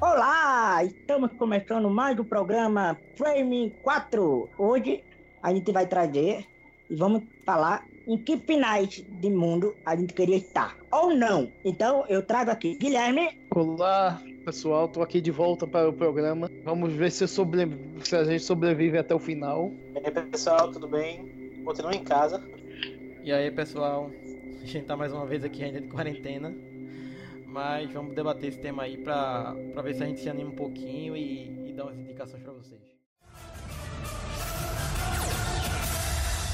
Olá, estamos começando mais o programa Frame 4. Hoje a gente vai trazer e vamos falar em que finais de mundo a gente queria estar ou não. Então eu trago aqui Guilherme. Olá, pessoal, tô aqui de volta para o programa. Vamos ver se, sobre... se a gente sobrevive até o final. E aí, pessoal, tudo bem? Continua em casa. E aí, pessoal, a gente tá mais uma vez aqui ainda de quarentena. Mas vamos debater esse tema aí pra, pra ver se a gente se anima um pouquinho e, e dar umas indicações pra vocês.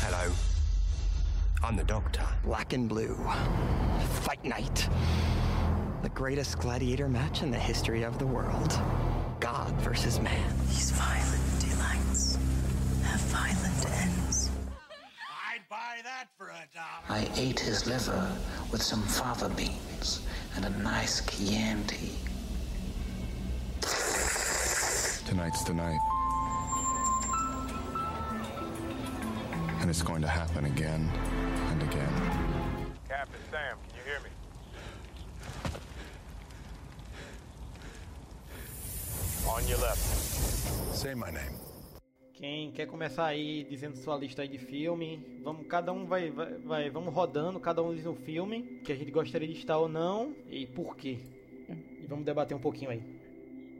Hello. I'm the Doctor. Black and blue. Fight night. The greatest gladiator match in the history of the world. God versus man. These violent delights have violent ends. I'd buy that for a dollar. I ate his liver with some fava beans and a nice Chianti. Tonight's the night. And it's going to happen again and again. Captain Sam, can you hear me? On your left. Say my name. Quem quer começar aí dizendo sua lista aí de filme, vamos cada um vai, vai, vai vamos rodando, cada um diz um filme que a gente gostaria de estar ou não e por quê. E vamos debater um pouquinho aí.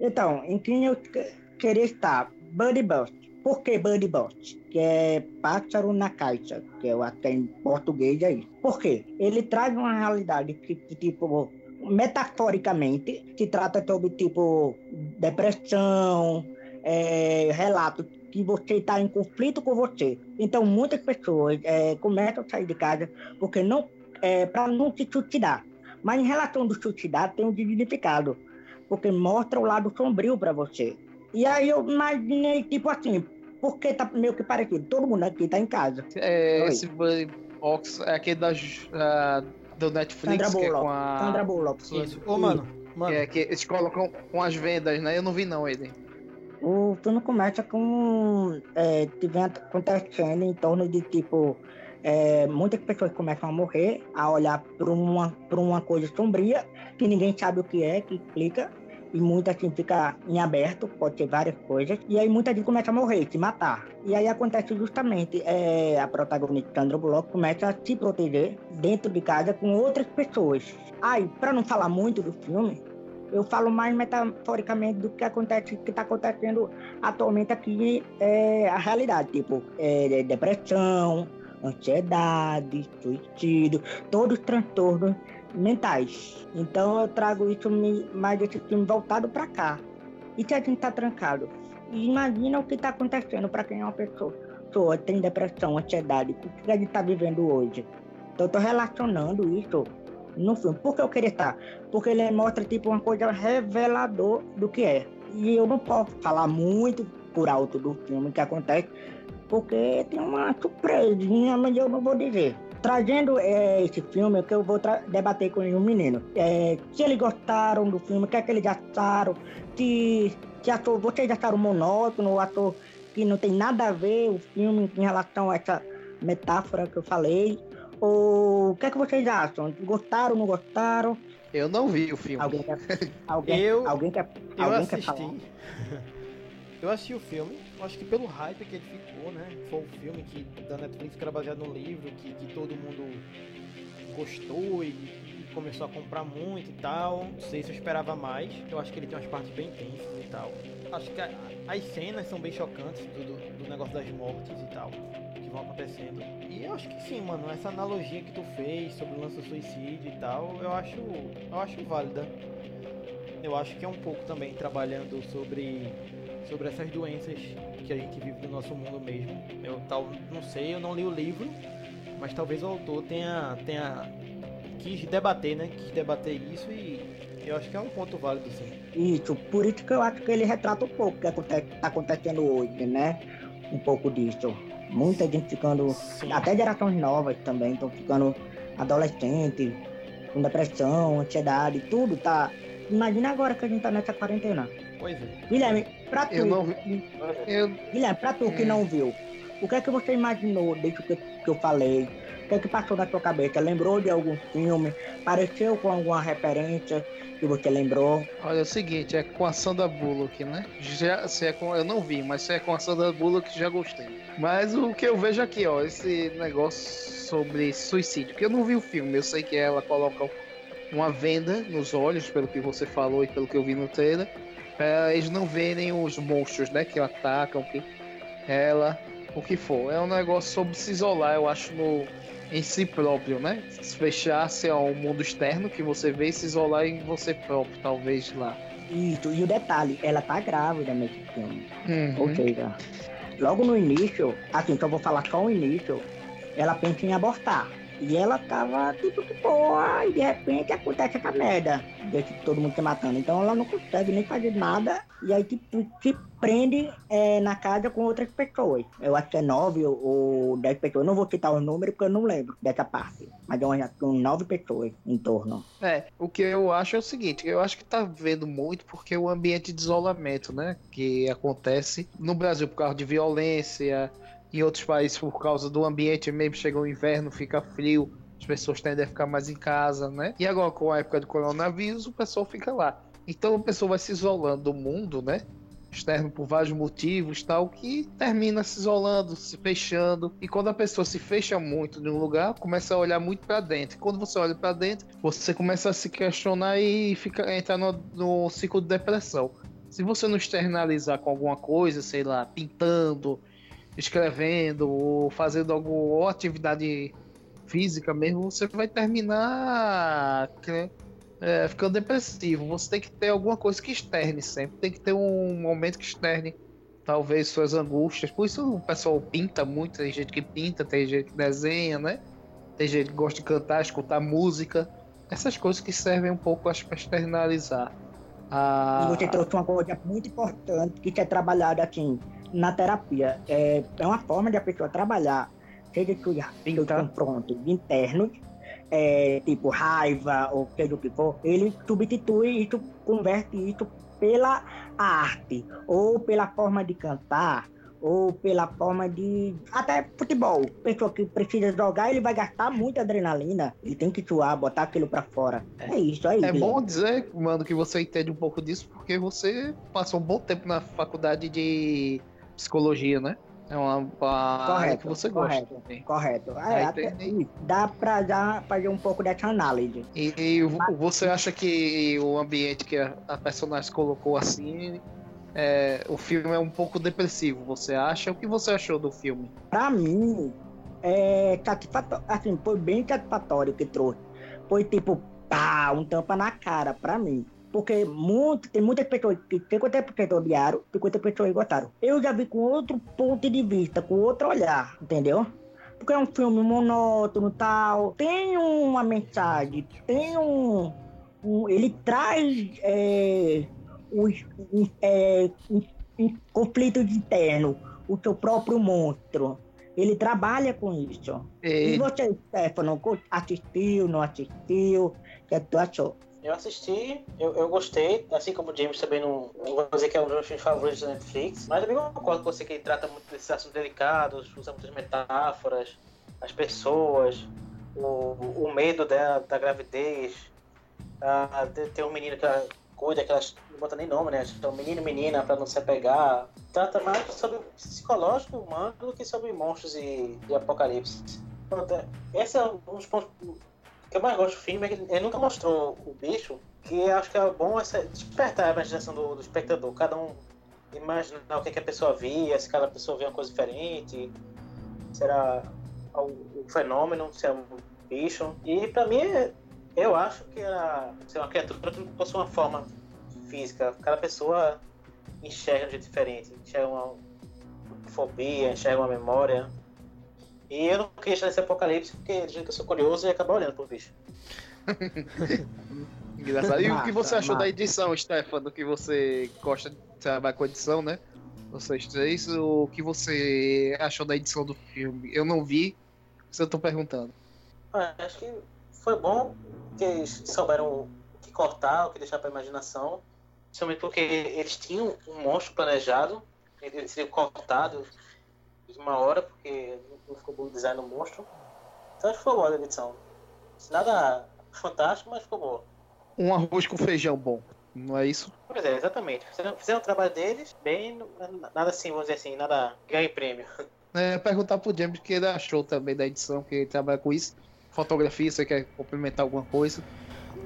Então, em quem eu que- queria estar? Buddy Bust. Por que Buddy Bust? Que é pássaro na caixa, que eu até em português aí. Por quê? Ele traz uma realidade que, tipo, metaforicamente, se trata sobre, tipo, depressão, é, relato que você está em conflito com você. Então, muitas pessoas é, começam a sair de casa porque não, é, para não se suicidar. Mas em relação do suicidar, tem um significado porque mostra o lado sombrio para você. E aí eu imaginei, tipo assim, porque tá meio que parecido, todo mundo aqui tá em casa. É, Oi. esse Box é aquele da, ah, do Netflix, Sandra que é com a... Sandra Bullock. Isso. Ô, mano, mano, É, que eles colocam com as vendas, né? Eu não vi não ele. O filme começa com. É, acontecendo em torno de tipo. é, muitas pessoas começam a morrer, a olhar para uma, pra uma coisa sombria, que ninguém sabe o que é, que explica, e muita assim fica em aberto, pode ter várias coisas, e aí muita gente começa a morrer, se matar. E aí acontece justamente, é, a protagonista Sandra Bullock começa a se proteger dentro de casa com outras pessoas. Aí, para não falar muito do filme, eu falo mais metaforicamente do que acontece, que está acontecendo atualmente aqui, é a realidade, tipo, é, depressão, ansiedade, suicídio, todos os transtornos mentais. Então eu trago isso mais esse filme voltado para cá. E se a gente tá trancado? Imagina o que está acontecendo para quem é uma pessoa, pessoa tem depressão, ansiedade, o que a gente está vivendo hoje. Então eu tô relacionando isso no filme. Por que eu queria estar? Porque ele mostra tipo uma coisa revelador do que é. E eu não posso falar muito por alto do filme que acontece, porque tem uma surpresinha, mas eu não vou dizer. Trazendo é, esse filme, que eu vou debater com um menino. É, se eles gostaram do filme, o que é que eles acharam, se, se achou, vocês acharam monótono, achou que não tem nada a ver o filme em relação a essa metáfora que eu falei, ou o que é que vocês acham? Gostaram, não gostaram? Eu não vi o filme. Alguém quer, alguém, Eu- alguém quer, eu alguém quer falar? assisti. eu assisti o filme, acho que pelo hype que ele ficou, né? Foi um filme que da Netflix que era baseado no livro, que, que todo mundo gostou e, e começou a comprar muito e tal. Não sei se eu esperava mais. Eu acho que ele tem umas partes bem tensas e tal. Acho que a- as cenas são bem chocantes do, do, do negócio das mortes e tal. Vão acontecendo. E eu acho que sim, mano, essa analogia que tu fez sobre o lance do suicídio e tal, eu acho. Eu acho válida. Eu acho que é um pouco também trabalhando sobre, sobre essas doenças que a gente vive no nosso mundo mesmo. Eu tal, não sei, eu não li o livro, mas talvez o autor tenha, tenha quis debater, né? Quis debater isso e eu acho que é um ponto válido sim. Isso, por isso que eu acho que ele retrata um pouco o que acontece, tá acontecendo hoje, né? Um pouco disso. Muita gente ficando, Sim. até gerações novas também, estão ficando adolescentes, com depressão, ansiedade, tudo tá. Imagina agora que a gente tá nessa quarentena. Pois é. Guilherme, pra tu, Eu não. Eu, Guilherme, pra tu que Hum. não viu, O que é que você imaginou desde que, que eu falei? O que é que passou na sua cabeça? Lembrou de algum filme? Pareceu com alguma referência que você lembrou? Olha, é o seguinte, é com a Sandra Bullock, né? Já, se é com, eu não vi, mas se é com a Sandra Bullock, já gostei. Mas o que eu vejo aqui, ó, esse negócio sobre suicídio, porque eu não vi o filme, eu sei que ela coloca uma venda nos olhos, pelo que você falou e pelo que eu vi no trailer, pra eles não verem os monstros, né, que atacam, que ela, o que for. É um negócio sobre se isolar, eu acho, no, em si próprio, né? Se fechar-se ao mundo externo que você vê e se isolar em você próprio, talvez lá. Isso, e o detalhe, ela tá grávida nesse filme. Uhum. Ou seja, logo no início, assim, então eu vou falar só o início, ela pensa em abortar. E ela tava tipo que boa, e de repente acontece essa merda, de todo mundo se matando. Então ela não consegue nem fazer nada, e aí tipo, se prende é, na casa com outras pessoas. Eu acho que é nove ou, ou dez pessoas. Eu não vou citar o número porque eu não lembro dessa parte. Mas é uma, com nove pessoas em torno. É, o que eu acho é o seguinte, eu acho que tá vendo muito porque o ambiente de isolamento, né? Que acontece no Brasil por causa de violência, em outros países por causa do ambiente mesmo, chega o inverno, fica frio, as pessoas tendem a ficar mais em casa, né? E agora com a época do coronavírus, o pessoal fica lá. Então a pessoa vai se isolando do mundo, né? Externo por vários motivos, tal, que termina se isolando, se fechando. E quando a pessoa se fecha muito de um lugar, começa a olhar muito para dentro. E quando você olha para dentro, você começa a se questionar e fica entrar no, no ciclo de depressão. Se você não externalizar com alguma coisa, sei lá, pintando, escrevendo ou fazendo alguma atividade física mesmo, você vai terminar é, ficando depressivo. Você tem que ter alguma coisa que externe sempre. Tem que ter um momento que externe talvez suas angústias. Por isso o pessoal pinta muito. Tem gente que pinta, tem gente que desenha, né? Tem gente que gosta de cantar, escutar música. Essas coisas que servem um pouco para externalizar. A... E você trouxe uma coisa muito importante que é trabalhada assim na terapia. É, é uma forma de a pessoa trabalhar, seja que os confrontos internos, é, tipo raiva ou seja o que for, ele substitui isso, converte isso pela arte, ou pela forma de cantar, ou pela forma de. Até futebol. Pessoa que precisa jogar, ele vai gastar muita adrenalina. Ele tem que suar, botar aquilo pra fora. É isso aí. É bom dizer, mano, que você entende um pouco disso, porque você passou um bom tempo na faculdade de psicologia, né? É uma, uma correto, que você correto, gosta. Correto. É, até, dá pra já fazer um pouco dessa análise. E, e você acha que o ambiente que a, a personagem colocou assim, é, o filme é um pouco depressivo, você acha? O que você achou do filme? Pra mim, é assim, foi bem satisfatório que trouxe. Foi tipo, pá, um tampa na cara pra mim. Porque muito, tem muitas pessoas que 50% odiaram, 50% pessoas gostaram. Eu já vi com outro ponto de vista, com outro olhar, entendeu? Porque é um filme monótono tal. Tem uma mensagem, tem um. um ele traz é, um, um, é, um, um conflito interno, o seu próprio monstro. Ele trabalha com isso. E, e você, Stefano, assistiu, não assistiu? O que, é que tu achou? Eu assisti, eu, eu gostei, assim como o James também não, não vou dizer que é um dos meus filmes favoritos da Netflix, mas também concordo com você que ele trata muito desses assuntos delicados, usa muitas metáforas, as pessoas, o, o medo dela, da gravidez, a, de ter um menino que ela cuida, que ela não bota nem nome, né? Então, menino e menina para não se apegar. Trata mais sobre psicológico humano do que sobre monstros e, e apocalipse. É, esse é um dos pontos que eu mais gosto do filme é que ele nunca mostrou o bicho, que acho que é bom essa, despertar a imaginação do, do espectador. Cada um imaginar o que, é que a pessoa via, se cada pessoa via uma coisa diferente, será o fenômeno, se é um bicho. E pra mim, eu acho que era ser uma criatura que possui uma forma física. Cada pessoa enxerga de um jeito diferente. Enxerga uma fobia, enxerga uma memória. E eu não queria deixar esse apocalipse porque de jeito que eu sou curioso e acabar olhando pro bicho. Engraçado. E o que você achou da edição, Stefano? Que você gosta de trabalhar com edição, né? Vocês três, o que você achou da edição do filme? Eu não vi, se eu tô perguntando. Ah, acho que foi bom que eles souberam o que cortar, o que deixar pra imaginação. Principalmente porque eles tinham um monstro planejado, ele seria cortado de uma hora, porque não ficou bom o design do monstro. Então acho que foi boa a edição. Nada fantástico, mas ficou boa. Um arroz com feijão bom, não é isso? Pois é, exatamente. Fizeram, fizeram o trabalho deles, bem, nada assim, vamos dizer assim, nada ganha prêmio. É, perguntar pro James o que ele achou também da edição, que ele trabalha com isso. Fotografia, você quer complementar alguma coisa?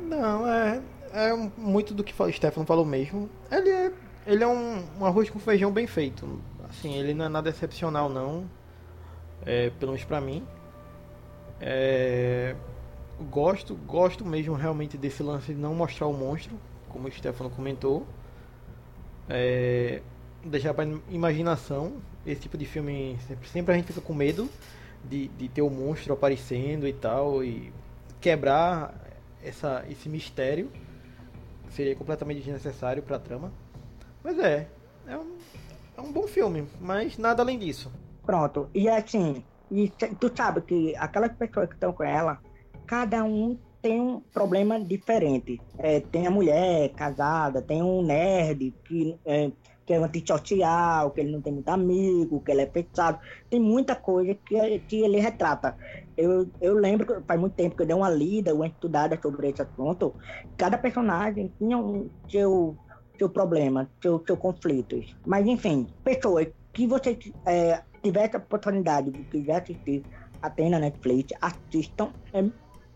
Não, é, é muito do que o Stefano falou mesmo. Ele é, ele é um, um arroz com feijão bem feito. Assim, ele não é nada excepcional não. É, pelo menos pra mim. É, gosto, gosto mesmo realmente desse lance de não mostrar o monstro, como o Stefano comentou. É, deixar pra imaginação. Esse tipo de filme sempre, sempre a gente fica com medo de, de ter o monstro aparecendo e tal e quebrar essa, esse mistério seria completamente desnecessário pra trama. Mas é, é um, é um bom filme, mas nada além disso. Pronto. E assim, e tu sabe que aquelas pessoas que estão com ela, cada um tem um problema diferente. É, tem a mulher casada, tem um nerd que é, que é antissocial, que ele não tem muito amigo, que ele é fechado. Tem muita coisa que, que ele retrata. Eu, eu lembro faz muito tempo que eu dei uma lida, uma estudada sobre esse assunto. Cada personagem tinha um seu, seu problema, seu, seu conflitos. Mas enfim, pessoas que você é, tivesse a oportunidade de quiser assistir até na Netflix, assistam é,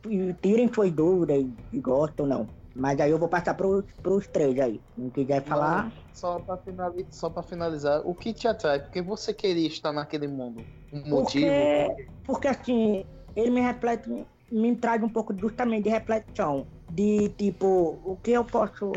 e tirem suas dúvidas se gostam ou não. Mas aí eu vou passar pros, pros três aí. Não quiser falar. Só pra, finalizar, só pra finalizar, o que te atrai? Porque você queria estar naquele mundo? Um motivo? Porque, porque assim, ele me reflete, me traz um pouco justamente de reflexão. De tipo, o que eu posso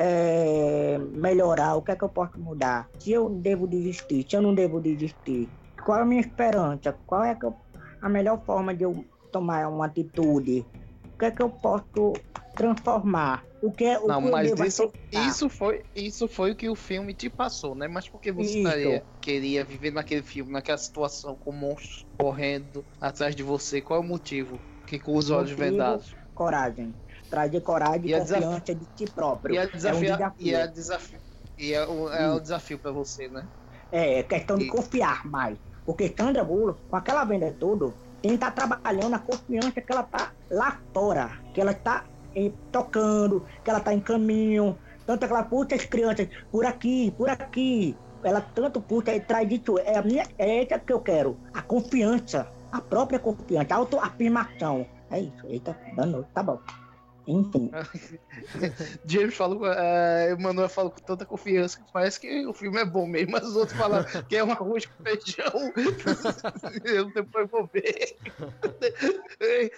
é, melhorar, o que é que eu posso mudar? Se eu devo desistir, se eu não devo desistir. Qual é a minha esperança? Qual é eu- a melhor forma de eu tomar uma atitude? O que é que eu posso transformar? O que é o Não, que mas isso, isso, foi, isso foi o que o filme te passou, né? Mas porque você estaria- queria viver naquele filme, naquela situação com monstros correndo atrás de você? Qual é o motivo? Que com os olhos Motivo, vendados. Coragem. Trazer coragem E desaf- confiança de si próprio. E é, É um desafio. e é desafio. E é, o, é o desafio pra você, né? É, é questão de confiar mais. Porque Sandra Bullock, com aquela venda toda, tem que estar trabalhando a confiança que ela tá lá fora. Que ela tá tocando, que ela tá em caminho. Tanto que ela puxa as crianças por aqui, por aqui. Ela tanto puxa e traz isso. É a minha, é essa que eu quero. A confiança. A própria confiança, a autoafirmação. É isso. Eita, danou. Tá bom. Enfim. James falou, é, Emanuel falou com tanta confiança que parece que o filme é bom mesmo, mas os outros falaram que é um arroz com feijão. Eu depois vou ver. É,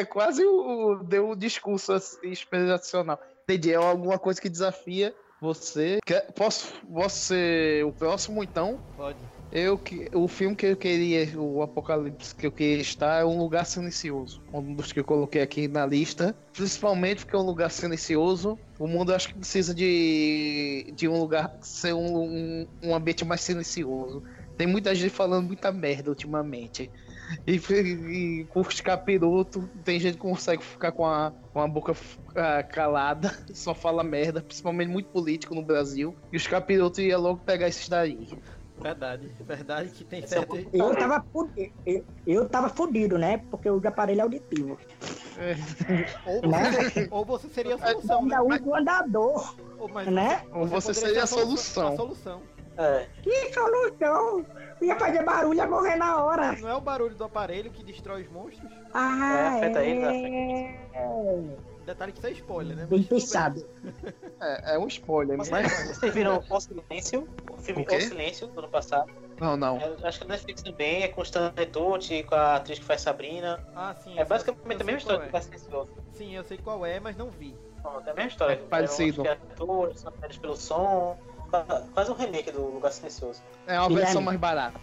é quase o. Deu um discurso assim, inspiracional. Entendi, é alguma coisa que desafia você. Quer- posso, posso ser o próximo então? Pode. Eu que o filme que eu queria, o Apocalipse que eu queria estar é um lugar silencioso. Um dos que eu coloquei aqui na lista, principalmente porque é um lugar silencioso. O mundo acho que precisa de, de um lugar ser um, um, um ambiente mais silencioso. Tem muita gente falando muita merda ultimamente. E, e os capiroto, tem gente que consegue ficar com a, com a boca ah, calada, só fala merda, principalmente muito político no Brasil. E os capirotos iam logo pegar esses daí. Verdade, verdade que tem é certo. Eu tava fudido, eu, eu tava fudido, né? Porque eu uso aparelho auditivo. Ou Né? você, ou você seria a solução, né? Ainda uso o andador, Ou, mas né? Ou você poderia seria a solução. A solução. É, Que solução! Ia fazer barulho, ia morrer na hora. Não é o barulho do aparelho que destrói os monstros? Ah, afeta é. Detalhe que isso é spoiler, né? Mas bem. pensado. É, é um spoiler, mas. Vocês viram O Silêncio? O filme O? O Silêncio, do ano passado. Não, não. É, acho que a Netflix também é com o Stanley Tucci, com a atriz que faz Sabrina. Ah, sim. É basicamente a mesma história do é. Lugar Silencioso. Sim, eu sei qual é, mas não vi. Pronto, É a mesma história. É parecido. Eram uns criaturas, são pelo som. Faz um remake do Lugar Silencioso. É uma Guilherme. versão mais barata.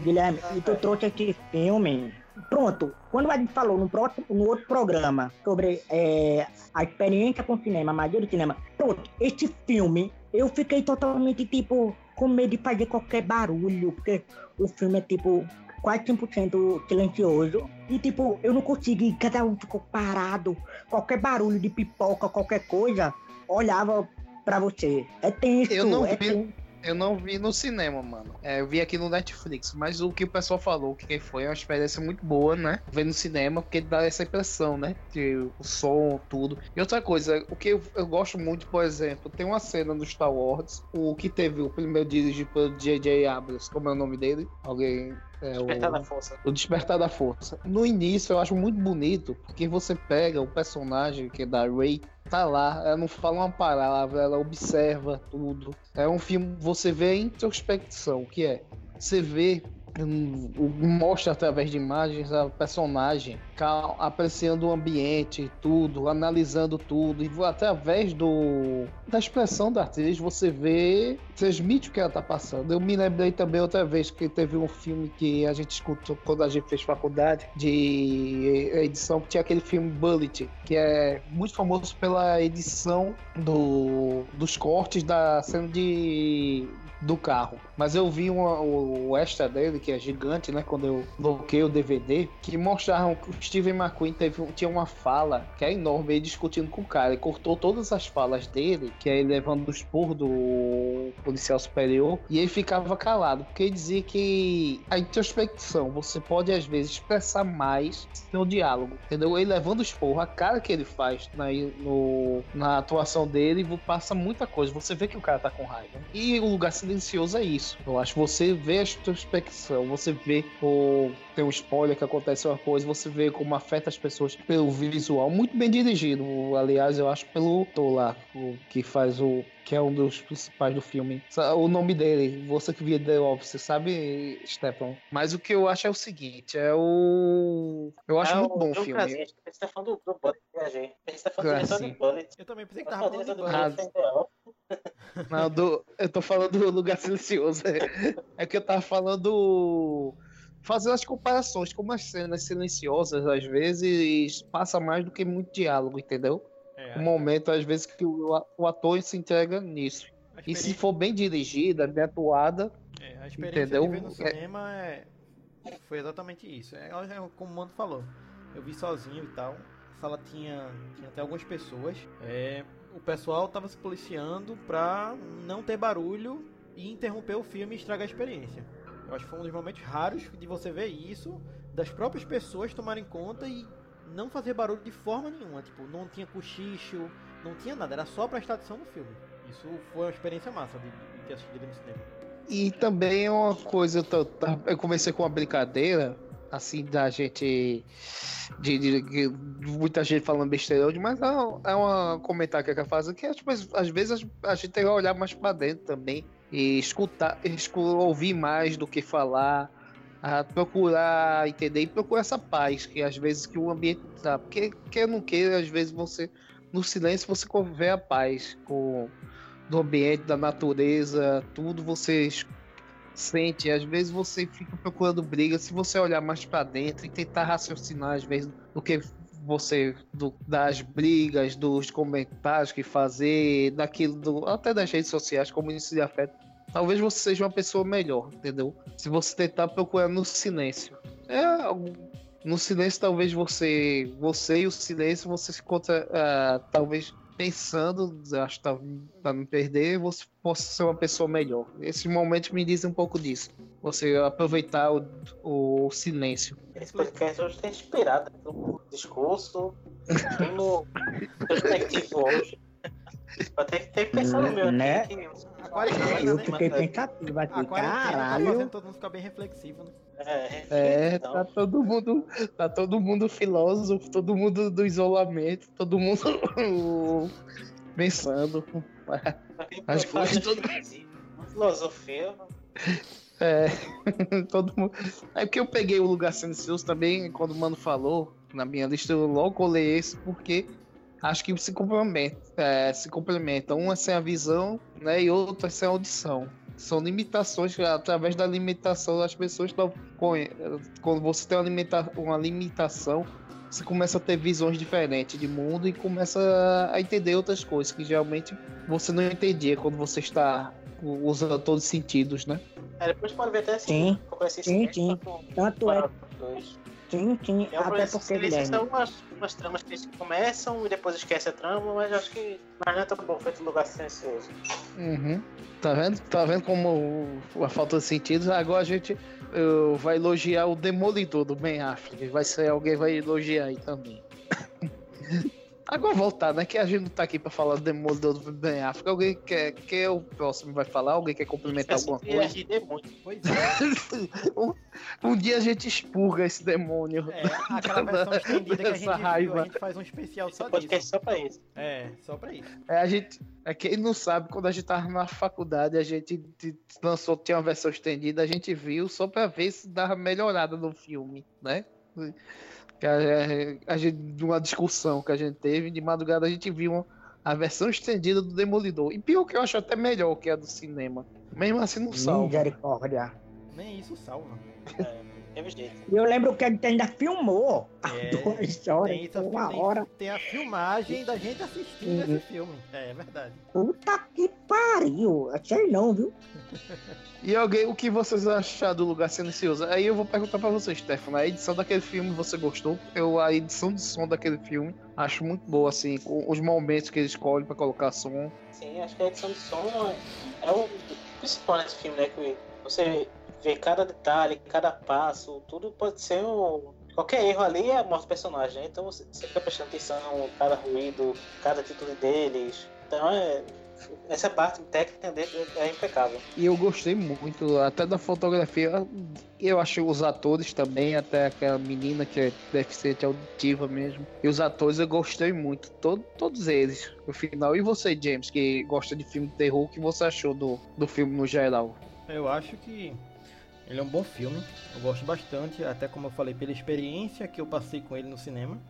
Guilherme, e tu trouxe esse filme. Pronto, quando a gente falou no, próximo, no outro programa sobre é, a experiência com cinema, a magia do cinema, pronto, esse filme, eu fiquei totalmente, tipo, com medo de fazer qualquer barulho, porque o filme é, tipo, quase 100% silencioso. E, tipo, eu não consegui, cada um ficou parado, qualquer barulho de pipoca, qualquer coisa, olhava pra você. É tenso, Eu não é vi- tenso. Eu não vi no cinema, mano. É, eu vi aqui no Netflix. Mas o que o pessoal falou, que foi uma experiência muito boa, né? Ver no cinema, porque dá essa impressão, né? De o som, tudo. E outra coisa, o que eu, eu gosto muito, por exemplo, tem uma cena no Star Wars, o que teve o primeiro dirigido pelo J.J. Abrams, como é o nome dele? Alguém é, Despertar o, da Força. o Despertar da Força. No início eu acho muito bonito, porque você pega o personagem que é da Rey, tá lá, ela não fala uma palavra, ela observa tudo. É um filme, você vê a introspecção, o que é? Você vê mostra através de imagens a personagem apreciando o ambiente tudo, analisando tudo e através do da expressão da atriz você vê transmite o que ela tá passando. Eu me lembrei também outra vez que teve um filme que a gente escutou quando a gente fez faculdade de edição que tinha aquele filme Bullet que é muito famoso pela edição do, dos cortes da cena de do carro. Mas eu vi uma- o, extra dele, que é gigante, né? Quando eu bloqueei o DVD, que mostraram que o Steven McQueen teve, tinha uma fala que é enorme, discutindo com o cara. Ele cortou todas as falas dele, que é ele levando os porros do policial superior, e ele ficava calado, porque ele dizia que a introspecção, você pode às vezes expressar mais seu diálogo, entendeu? Ele levando os porros, a cara que ele faz na, no- na atuação dele, passa muita coisa. Você vê que o cara tá com raiva. E o lugar silencioso é isso. Eu acho você vê a introspecção, você vê o. Tem um spoiler que acontece uma coisa, você vê como afeta as pessoas pelo visual. Muito bem dirigido, aliás, eu acho pelo lá, o que faz o. que é um dos principais do filme. O nome dele, você que via The Office, sabe, Stefan? Mas o que eu acho é o seguinte: é o. Eu acho Ah, muito bom o filme. Você tá falando do, do Bullet, viajei. Você tá falando diretor Krasinski. do Bullet. Eu também pensei que Tá tava falando do Bullet. É. Não, do, eu tô falando do lugar silencioso. É, é que eu tava falando. Fazendo as comparações, como as cenas silenciosas, às vezes, passa mais do que muito diálogo, entendeu? É, Um momento, às vezes, que o, o ator se entrega nisso. E se for bem dirigida, bem atuada, É, a experiência Entendeu? de ver no É- cinema é... foi exatamente isso. É, é como o Mano falou. Eu vi sozinho e tal. A sala tinha, tinha até algumas pessoas. É, o pessoal tava se policiando pra não ter barulho e interromper o filme e estragar a experiência. Eu acho que foi um dos momentos raros de você ver isso, das próprias pessoas tomarem conta e não fazer barulho de forma nenhuma. Tipo, não tinha cochicho, não tinha nada, era só prestar atenção no filme. Isso foi uma experiência massa de, de ter assistido no cinema. E também é uma coisa, eu, tá- eu comecei com uma brincadeira, assim, da gente. De, de- de muita gente falando besteira hoje, mas é, um- é uma comentário que quero fazer que tipo, às vezes a gente tem que olhar mais pra dentro também e escutar, escu- ouvir mais do que falar, a procurar entender e procurar essa paz que às vezes que o ambiente dá. Porque quer não queira, às vezes você, no silêncio, você vê a paz com do ambiente, da natureza, tudo você sente. Às vezes você fica procurando briga. Se você olhar mais pra dentro e tentar raciocinar, às vezes, do que você do- das brigas, dos comentários que fazer, daquilo, do- até das redes sociais, como isso lhe afeta. Talvez você seja uma pessoa melhor, entendeu? Se você tentar procurar no silêncio. É no silêncio talvez você, você e o silêncio você se encontra ah, talvez pensando, acho que tá, pra não perder, você possa ser uma pessoa melhor. Esses momentos me dizem um pouco disso. Você aproveitar o, o silêncio. Esse podcast hoje tem inspirado no discurso, no perspectivo hoje. Eu tenho que ter que pensar no meu Né? aqui. Quarentena, Eu né? fiquei pensativo aqui, A quarentena tá caralho. fazendo todo mundo ficar bem reflexivo, né? É, É, então, tá todo mundo, tá todo mundo filósofo, todo mundo do isolamento, todo mundo pensando. as coisas todo- Filosofia. É, todo mundo. É porque eu peguei o lugar silencioso também, quando o mano falou, na minha lista, eu logo colei esse, porque acho que se complementa, é, se complementam. Um é sem a visão, né, e outro é sem a audição. São limitações, através da limitação as pessoas estão. Quando você tem uma, limita, uma limitação, você começa a ter visões diferentes de mundo e começa a entender outras coisas que geralmente você não entendia quando você está usando todos os sentidos, né? É, depois pode ver até assim. Sim, sim, sim. Tanto é. Sim, sim, É um até porque, eles Guilherme, são umas, umas tramas que eles começam e depois esquecem a trama, mas acho que mas não é tão bom feito lugar silencioso. Uhum. Tá vendo? Tá vendo como a falta de sentido? Agora a gente uh, vai elogiar o Demolidor do Ben Affleck. Vai ser alguém vai elogiar aí também. Agora voltar, né? Que a gente não tá aqui pra falar do Demolidor do Ben Affleck. Alguém quer, quer o próximo vai falar? Alguém quer complementar alguma ia coisa? muito. Pois é. um, um dia a gente expurga esse demônio. É, aquela versão estendida que a gente Essa viu, raiva. a gente faz um especial só Podcast disso. só pra isso. É, só pra isso. É, a gente. É, quem não sabe, quando a gente tava na faculdade, a gente lançou, tinha uma versão estendida, a gente viu só pra ver se dava melhorada no filme, né? Que a, a gente, de uma discussão que a gente teve, de madrugada a gente viu uma- a versão estendida do Demolidor. E pior que eu acho até melhor que a do cinema. Mesmo assim não salva. misericórdia. Nem isso salva. É. E eu lembro que a gente ainda filmou É, duas horas, Tem, uma tem, hora. tem a filmagem da gente assistindo Uhum. esse filme. É, é verdade. Puta que pariu. Sei não, viu? E alguém, o que vocês acharam do Lugar Silencioso? Aí eu vou perguntar pra você, Stefano. A edição daquele filme você gostou? Eu, a edição de som daquele filme acho muito boa, assim, com os momentos que eles escolhem pra colocar som. Sim, acho que a edição de som é o principal nesse filme, né? Que você vê cada detalhe, cada passo, tudo pode ser um. Qualquer erro ali é do personagem, né? Então você, fica prestando atenção, cada ruído, cada atitude deles. Então é. Essa parte técnica dele é impecável. E eu gostei muito, até da fotografia. Eu achei os atores também, até aquela menina que é deficiente auditiva mesmo. E os atores eu gostei muito, todo, todos eles, no final. E você, James, que gosta de filme de terror, o que você achou do, do filme no geral? Eu acho que ele é um bom filme. Eu gosto bastante, até como eu falei, pela experiência que eu passei com ele no cinema.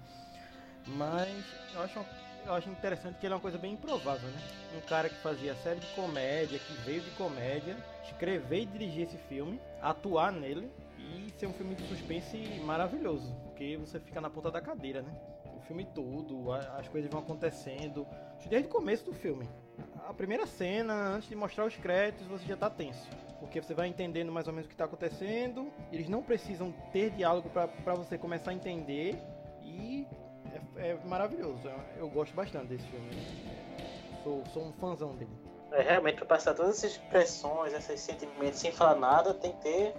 Mas eu acho, eu acho interessante que ele é uma coisa bem improvável, né? Um cara que fazia série de comédia, que veio de comédia, escrever e dirigir esse filme, atuar nele e ser um filme de suspense maravilhoso. Porque você fica na ponta da cadeira, né? O filme todo, as coisas vão acontecendo. Desde o começo do filme. A primeira cena, antes de mostrar os créditos, você já tá tenso. Porque você vai entendendo mais ou menos o que tá acontecendo. Eles não precisam ter diálogo pra você começar a entender. E é, maravilhoso. Eu, gosto bastante desse filme. Sou, sou um fãzão dele. É, realmente, para passar todas essas expressões, esses sentimentos sem falar nada, tem que ter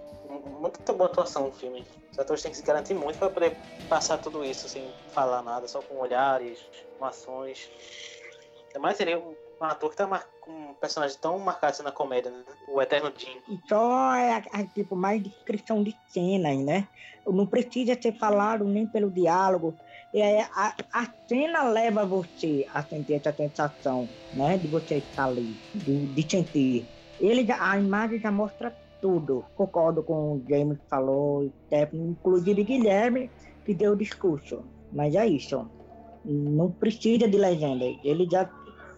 muita boa atuação no filme. Os atores têm que se garantir muito para poder passar tudo isso sem falar nada, só com olhares, com ações. Ainda mais é um, ator que tá mar- com um personagem tão marcado assim na comédia, né? O Eterno Jim. E só é, é, tipo mais descrição de cenas, né? Não precisa ser falado nem pelo diálogo. É, a, a cena leva você a sentir essa sensação, né? De você estar ali, de, de sentir. Ele a imagem já mostra tudo. Concordo com o James que falou, inclusive Guilherme, que deu o discurso. Mas é isso. Não precisa de legenda. Ele já.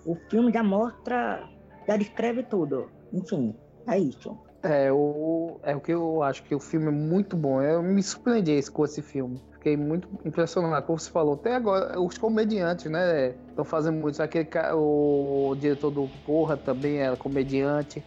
O filme já mostra, já descreve tudo. Enfim, é isso. É o, é o que eu acho que o filme é muito bom. Eu me surpreendi com esse filme. Fiquei muito impressionado. Como você falou, até agora, os comediantes, né? Estão fazendo muito. Aquele, ca- o diretor do Porra também era comediante.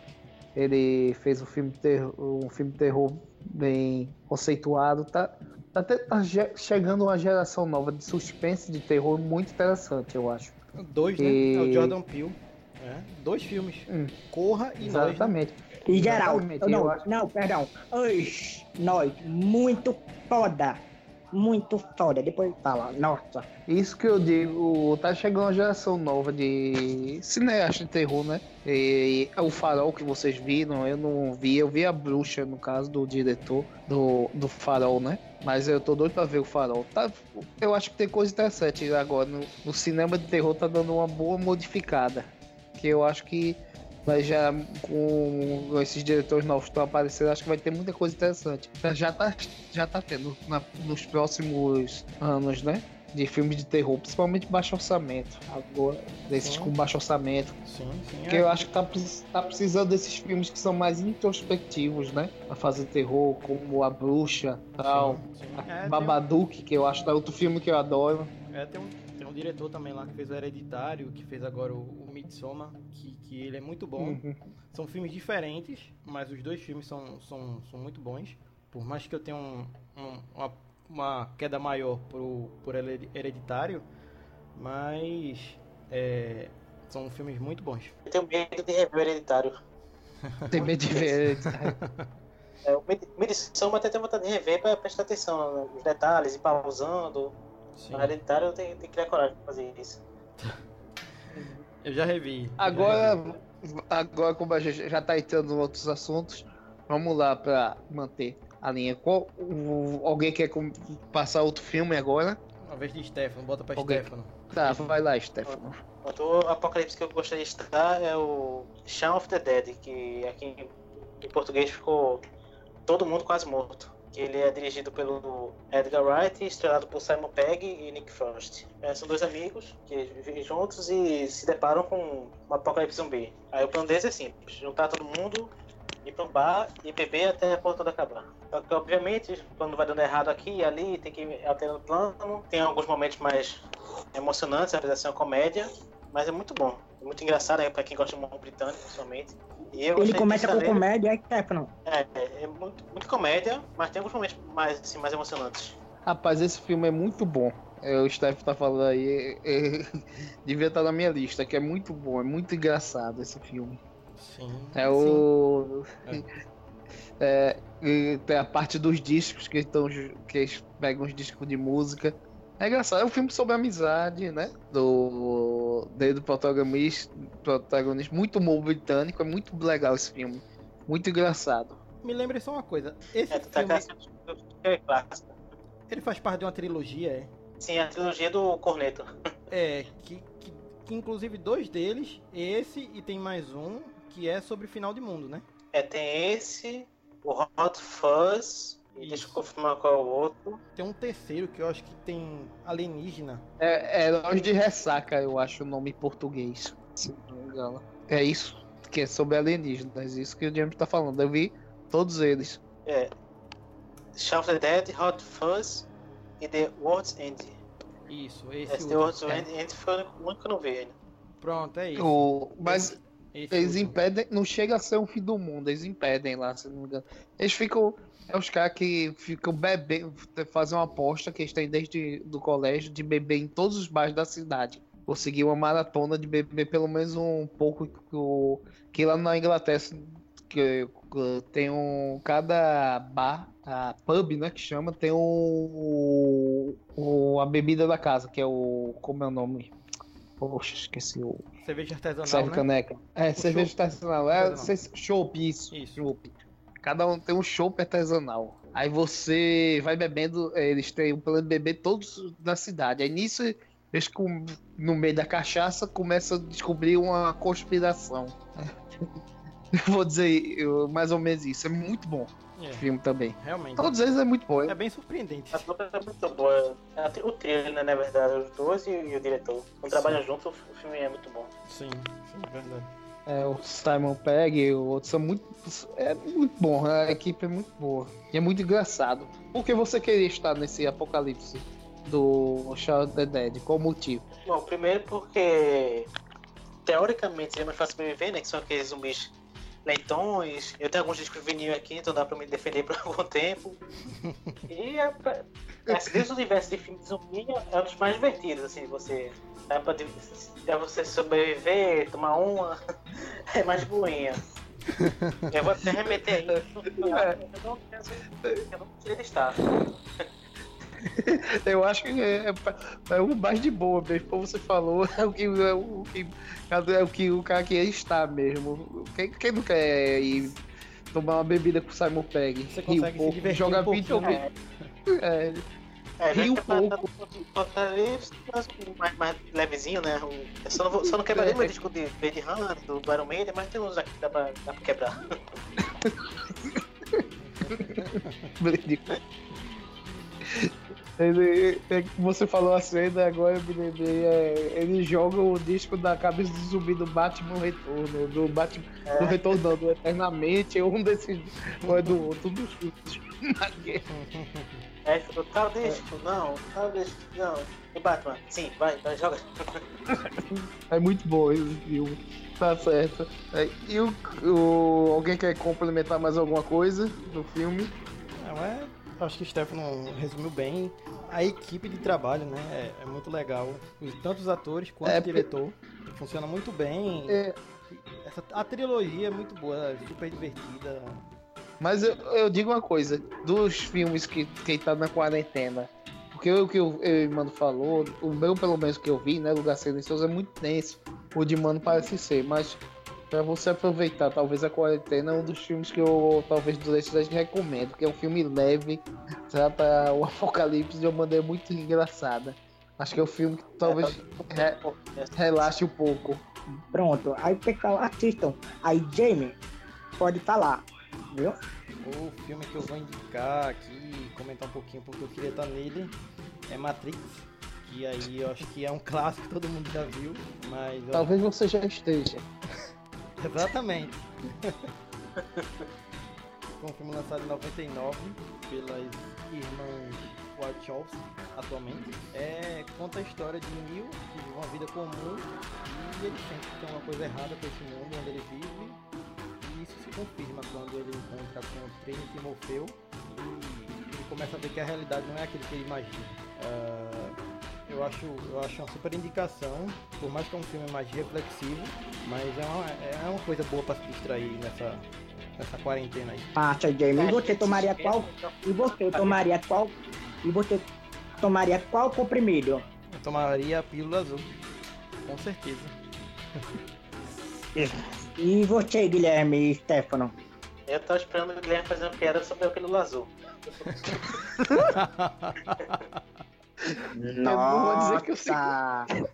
Ele fez um filme de terror, um filme de terror bem conceituado. Tá, tá, até, tá chegando uma geração nova de suspense de terror muito interessante, eu acho. Dois, né? E- É o Jordan Peele. É, dois filmes. Hum. Corra e nós. né? Exatamente. Em geral, Exatamente, não, não, perdão. Os, nós, muito foda. Muito foda. Depois fala, nossa. Isso que eu digo, tá chegando uma geração nova de cineasta de terror, né? E, o Farol que vocês viram, eu não vi, eu vi a bruxa, no caso do diretor do, do Farol, né? Mas eu tô doido pra ver o Farol. Tá, eu acho que tem coisa interessante agora. No, no cinema de terror tá dando uma boa modificada. Que eu acho que vai já com esses diretores novos que estão aparecendo, acho que vai ter muita coisa interessante. Já tá, já tá tendo na- nos próximos anos, né? De filmes de terror, principalmente baixo orçamento. Agora, desses Sim. com baixo orçamento. Sim, sim. Porque é. eu acho que tá, tá precisando desses filmes que são mais introspectivos, né? Pra fazer terror, como A Bruxa tal. Sim, sim. A É, Babadook, que eu acho que é outro filme que eu adoro. É, tem um, um diretor também lá que fez o Hereditário, que fez agora o, o Midsommar, que, que ele é muito bom. Uhum. São filmes diferentes, mas os dois filmes são, são, são muito bons. Por mais que eu tenha um, um, uma- uma queda maior pro, por Hered- Hereditário, mas é, são filmes muito bons. Eu tenho medo de rever o Hereditário. Tem medo de ver. É, o Mid- Midsommar até tenho vontade de rever pra prestar atenção nos detalhes, ir pausando. Sim. Hereditário eu tenho, tenho que criar coragem pra fazer isso. Eu já revi. eu já Agora, revi. agora como a gente já tá entrando em outros assuntos, vamos lá pra manter a linha. Qual, o- alguém quer com- passar outro filme agora? Uma vez de Stefano, bota pra Alguém- Stefano. Tá, vai lá, Stefano. Outro apocalipse que eu gostaria de citar é o Shaun of the Dead, que aqui em português ficou Todo Mundo Quase Morto. Ele é dirigido pelo Edgar Wright estrelado por Simon Pegg e Nick Frost. É, são dois amigos que vivem juntos e se deparam com um apocalipse zumbi. Aí o plano deles é simples: juntar todo mundo, ir pra um bar e beber até a porta toda acabar. Só que, obviamente, quando vai dando errado aqui e ali, tem que ir alterando o plano. Tem alguns momentos mais emocionantes, apesar de ser uma comédia. Mas é muito bom. É muito engraçado aí pra quem gosta de humor britânico, principalmente. E eu Ele começa com comédia, é Stefano. É, é, é muito, muito comédia, mas tem alguns momentos mais, assim, mais emocionantes. Rapaz, esse filme é muito bom. É, o Steph tá falando aí, é, é, devia estar na minha lista, que é muito bom, é muito engraçado esse filme. Sim. É o. É. É, e tem a parte dos discos que, estão, que eles pegam os discos de música. É engraçado, é um filme sobre amizade, né? Do. Desde o protagonista, protagonista. Muito humor britânico, é muito legal esse filme. Muito engraçado. Me lembre só uma coisa. Esse É, tu tá filme, caçando é clássico. ele faz parte de uma trilogia, é? Sim, a trilogia do Corneto. É, que, que, que inclusive dois deles, esse e tem mais um, que é sobre final de mundo, né? É, tem esse, o Hot Fuzz, e deixa eu confirmar qual é o outro. Tem um terceiro que eu acho que tem alienígena. É, é Nós de Ressaca, eu acho o nome em português. Se não me engano. É isso, que é sobre alienígenas. Isso que o James tá falando. Eu vi todos eles. É. Shaun of the Dead, Hot Fuzz e The World's End. Isso, esse Esse The. World's End, End foi o único- o que eu não vi ainda. Pronto, é isso. O, mas Esse eles último. impedem. Não chega a ser um fim do mundo, eles impedem lá, se não me engano. Eles ficam. É os caras que ficam bebendo, fazem uma aposta que eles têm desde do colégio de beber em todos os bares da cidade. Conseguir uma maratona de beber pelo menos um pouco que, o- que lá na Inglaterra que, tem um. Cada bar, a pub, né? Que chama, tem o, o- a bebida da casa, que é o. Como é o nome? Poxa, esqueci o. Cerveja artesanal, Serve né? caneca. É, cerveja chopp. artesanal. É, chopp, isso. Isso. Chopp. Cada um tem um chopp artesanal. Aí você vai bebendo, eh, eles têm um plano de beber todos na cidade. Aí nisso, eles com- no meio da cachaça começam a descobrir uma conspiração. Eu vou dizer eu- mais ou menos isso. É muito bom É, o filme também. realmente. Todos eles é muito bom. É bem surpreendente. A dupla é muito boa. É O trio, né, na verdade, os dois e, o diretor. Quando trabalham juntos, o filme é muito bom. Sim, sim, é verdade. É, o Simon Pegg e o outro são muito. É muito bom, a equipe é muito boa. E é muito engraçado. Por que você queria estar nesse apocalipse do Shaun of the Dead? Qual o motivo? Bom, primeiro porque teoricamente seria mais fácil sobreviver, né? Que são aqueles zumbis leitões. Eu tenho alguns discos vinil aqui, então dá pra me defender por algum tempo. E é, pra- assim, desse universo de filme de zumbi é um dos mais divertidos, assim, você. Dá pra, dá você sobreviver, tomar uma. É mais boinha. Eu vou até remeter aí. Eu não, eu não queria estar. Eu acho que é, é, é o mais de boa mesmo, como você falou, é o que, é o que, é o, que o cara quer estar mesmo. Quem, quem não quer ir tomar uma bebida com o Simon Pegg? Você um consegue se pouco, divertir jogar um pouquinho, videogame. É, É, Ri um é pouco. mais, mais levezinho, né? Eu só não, vou, só não quebraria meu disco de Blade Runner, do, do Iron Maiden, mas tem uns aqui que dá pra, dá pra quebrar. Ele, é você falou a cena, agora eu me lembrei. É, ele joga o disco da cabeça do zumbi do Batman Retorno, do Batman. Do Retorno, não, do Eternamente, um desses. Ou é do outro, dos filmes. Aí ele falou, tal disco, não, tal disco, não. E Batman, sim, vai, vai, joga. É muito bom esse filme. Tá certo. É, e o, o- alguém quer complementar mais alguma coisa do filme? Não, é, acho que o Stefano resumiu bem. A equipe de trabalho, né? É, é muito legal. Os- Tanto os atores quanto É, o diretor. Funciona muito bem. É. Essa, a trilogia é muito boa, super divertida. Mas eu, eu digo uma coisa, dos filmes que quem tá na quarentena, porque o que eu, eu e o Mano falou, o meu pelo menos que eu vi, né, Lugar Silencioso é muito tenso, o de Mano parece ser, mas pra você aproveitar talvez a quarentena é um dos filmes que eu talvez do desses recomendo, que é um filme leve, trata o apocalipse de uma maneira muito engraçada. Acho que é um filme que talvez re- relaxe um pouco. Pronto, aí pessoal, assistam. Aí Jamie pode falar, O filme que eu vou indicar aqui, comentar um pouquinho porque eu queria estar nele, é Matrix. Que aí eu acho que é um clássico que todo mundo já viu, mas. eu- Talvez você já esteja. Exatamente. Foi um filme lançado em 99 pelas irmãs Wachowski, atualmente. É, conta a história de Neil, que vive uma vida comum e ele sente que tem uma coisa errada com esse mundo onde ele vive. E isso se confirma quando ele encontra com o Trinity Morpheu e ele começa a ver que a realidade não é aquilo que ele imagina. Ah, eu acho, eu acho uma super indicação, por mais que é um filme mais reflexivo, mas é uma, é uma coisa boa para se distrair nessa, nessa quarentena aí. Passa, Jamie. E você tomaria qual? E você tomaria qual? E você tomaria qual comprimido? Eu tomaria a pílula azul, com certeza. E você, Guilherme e Stefano? Eu tô esperando o Guilherme fazer uma piada sobre o pílula azul. não vou dizer que eu sei. Nossa!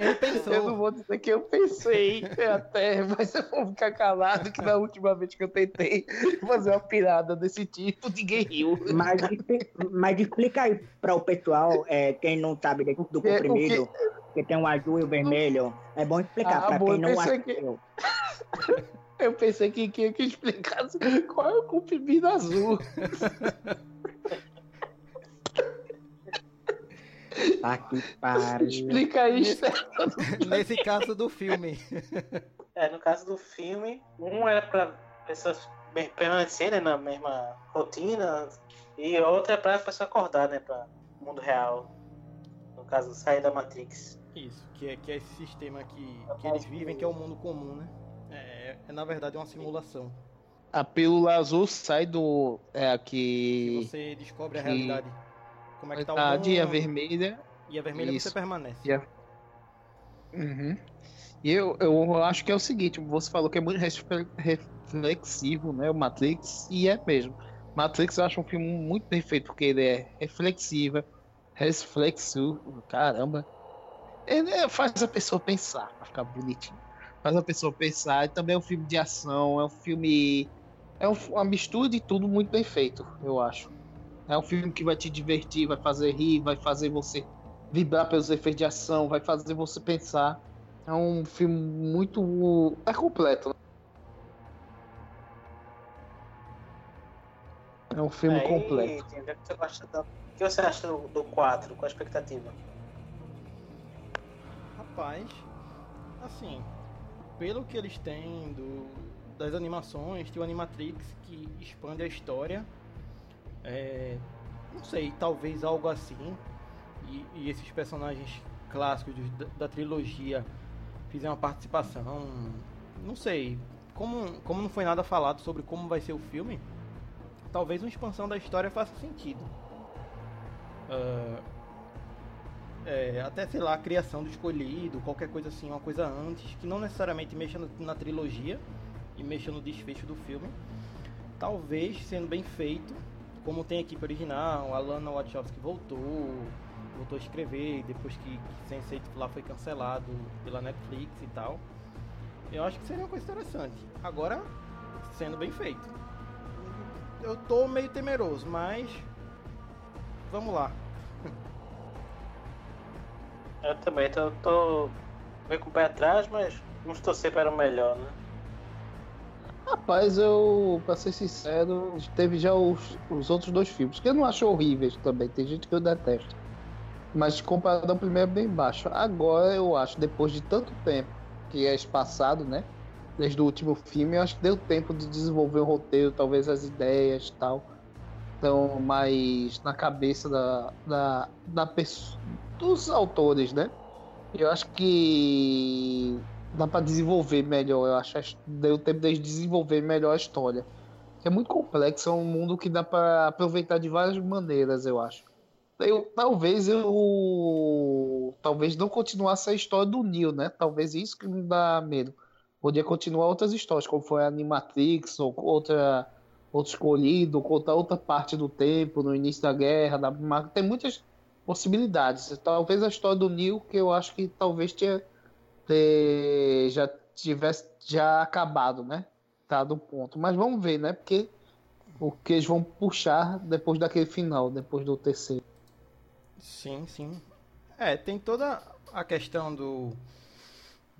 Ele pensou. Eu não vou dizer que eu pensei até, mas eu vou ficar calado que na última vez que eu tentei fazer uma pirada desse tipo, ninguém riu. Mas, mas explica aí para o pessoal, é, quem não sabe do comprimido, que tem o azul e o vermelho. É bom explicar Ah, para bom, quem eu não pensei que- assistiu. Eu pensei que queria que explicasse qual é o comprimido azul. Tá que pariu. Explica aí, Stefano. Nesse caso do filme. É, no caso do filme, um era pra pessoas be- permanecerem na mesma rotina e outra é pra pessoa acordar, né, pra mundo real. No caso, sair da Matrix. Isso, que é, que é esse sistema que, que eles vivem, que é o mundo comum, né? É, é, na verdade uma simulação. A pílula azul sai do. É aqui. Você descobre a realidade. Como é que tá o A mundo. dia vermelha. E a vermelha Isso. você permanece. E a- Uhum. E eu, eu acho que é o seguinte, você falou que é muito reflexivo, né, o Matrix, e é mesmo. Matrix eu acho um filme muito bem feito, porque ele é reflexivo, reflexivo, caramba. Ele é- faz a pessoa pensar, pra ficar bonitinho. Faz a pessoa pensar, e também é um filme de ação, é um filme... É um- uma mistura de tudo muito bem feito, eu acho. É um filme que vai te divertir, vai fazer rir, vai fazer você vibrar pelos efeitos de ação, vai fazer você pensar. É um filme muito. É completo. né? É um filme Aí, completo. Tim, o que você gosta do- que você acha do 4? Qual a expectativa? Rapaz, assim, pelo que eles têm do, das animações, tem o Animatrix que expande a história. É, não sei, talvez algo assim. E, e esses personagens clássicos da, da trilogia fizeram uma participação. Não sei. Como, como não foi nada falado sobre como vai ser o filme, talvez uma expansão da história faça sentido. Ah, é, até sei lá, a criação do escolhido, qualquer coisa assim, uma coisa antes, que não necessariamente mexa na trilogia e mexa no desfecho do filme. Talvez sendo bem feito, como tem a equipe original, a Lana Wachowski voltou, voltou a escrever depois que, que Sense8 lá foi cancelado pela Netflix e tal. Eu acho que seria uma coisa interessante. Agora, sendo bem feito. Eu tô meio temeroso, mas vamos lá. Eu também tô, tô meio com o pé atrás, mas vamos torcer para o melhor, né? Rapaz, eu, pra ser sincero, teve já os, os outros dois filmes, que eu não acho horríveis também, tem gente que eu detesto. Mas comparado ao primeiro é bem baixo. Agora eu acho, depois de tanto tempo que é espaçado, né? Desde o último filme, eu acho que deu tempo de desenvolver um roteiro, talvez as ideias e tal. estão mais na cabeça da, da, da pessoa, dos autores, né? Eu acho que dá para desenvolver melhor. Eu acho deu tempo de desenvolver melhor a história. É muito complexo, é um mundo que dá para aproveitar de várias maneiras, eu acho. Eu, talvez eu talvez não continuasse a história do Neo, né? Talvez isso que me dá medo. Podia continuar outras histórias, como foi a Animatrix ou outra outro escolhido, contar outra parte do tempo, no início da guerra, da tem muitas possibilidades. Talvez a história do Neo, que eu acho que talvez tinha ter, já tivesse já acabado, né? Tá do ponto. Mas vamos ver, né? Porque o que eles vão puxar depois daquele final, depois do terceiro. Sim, sim. É, tem toda a questão do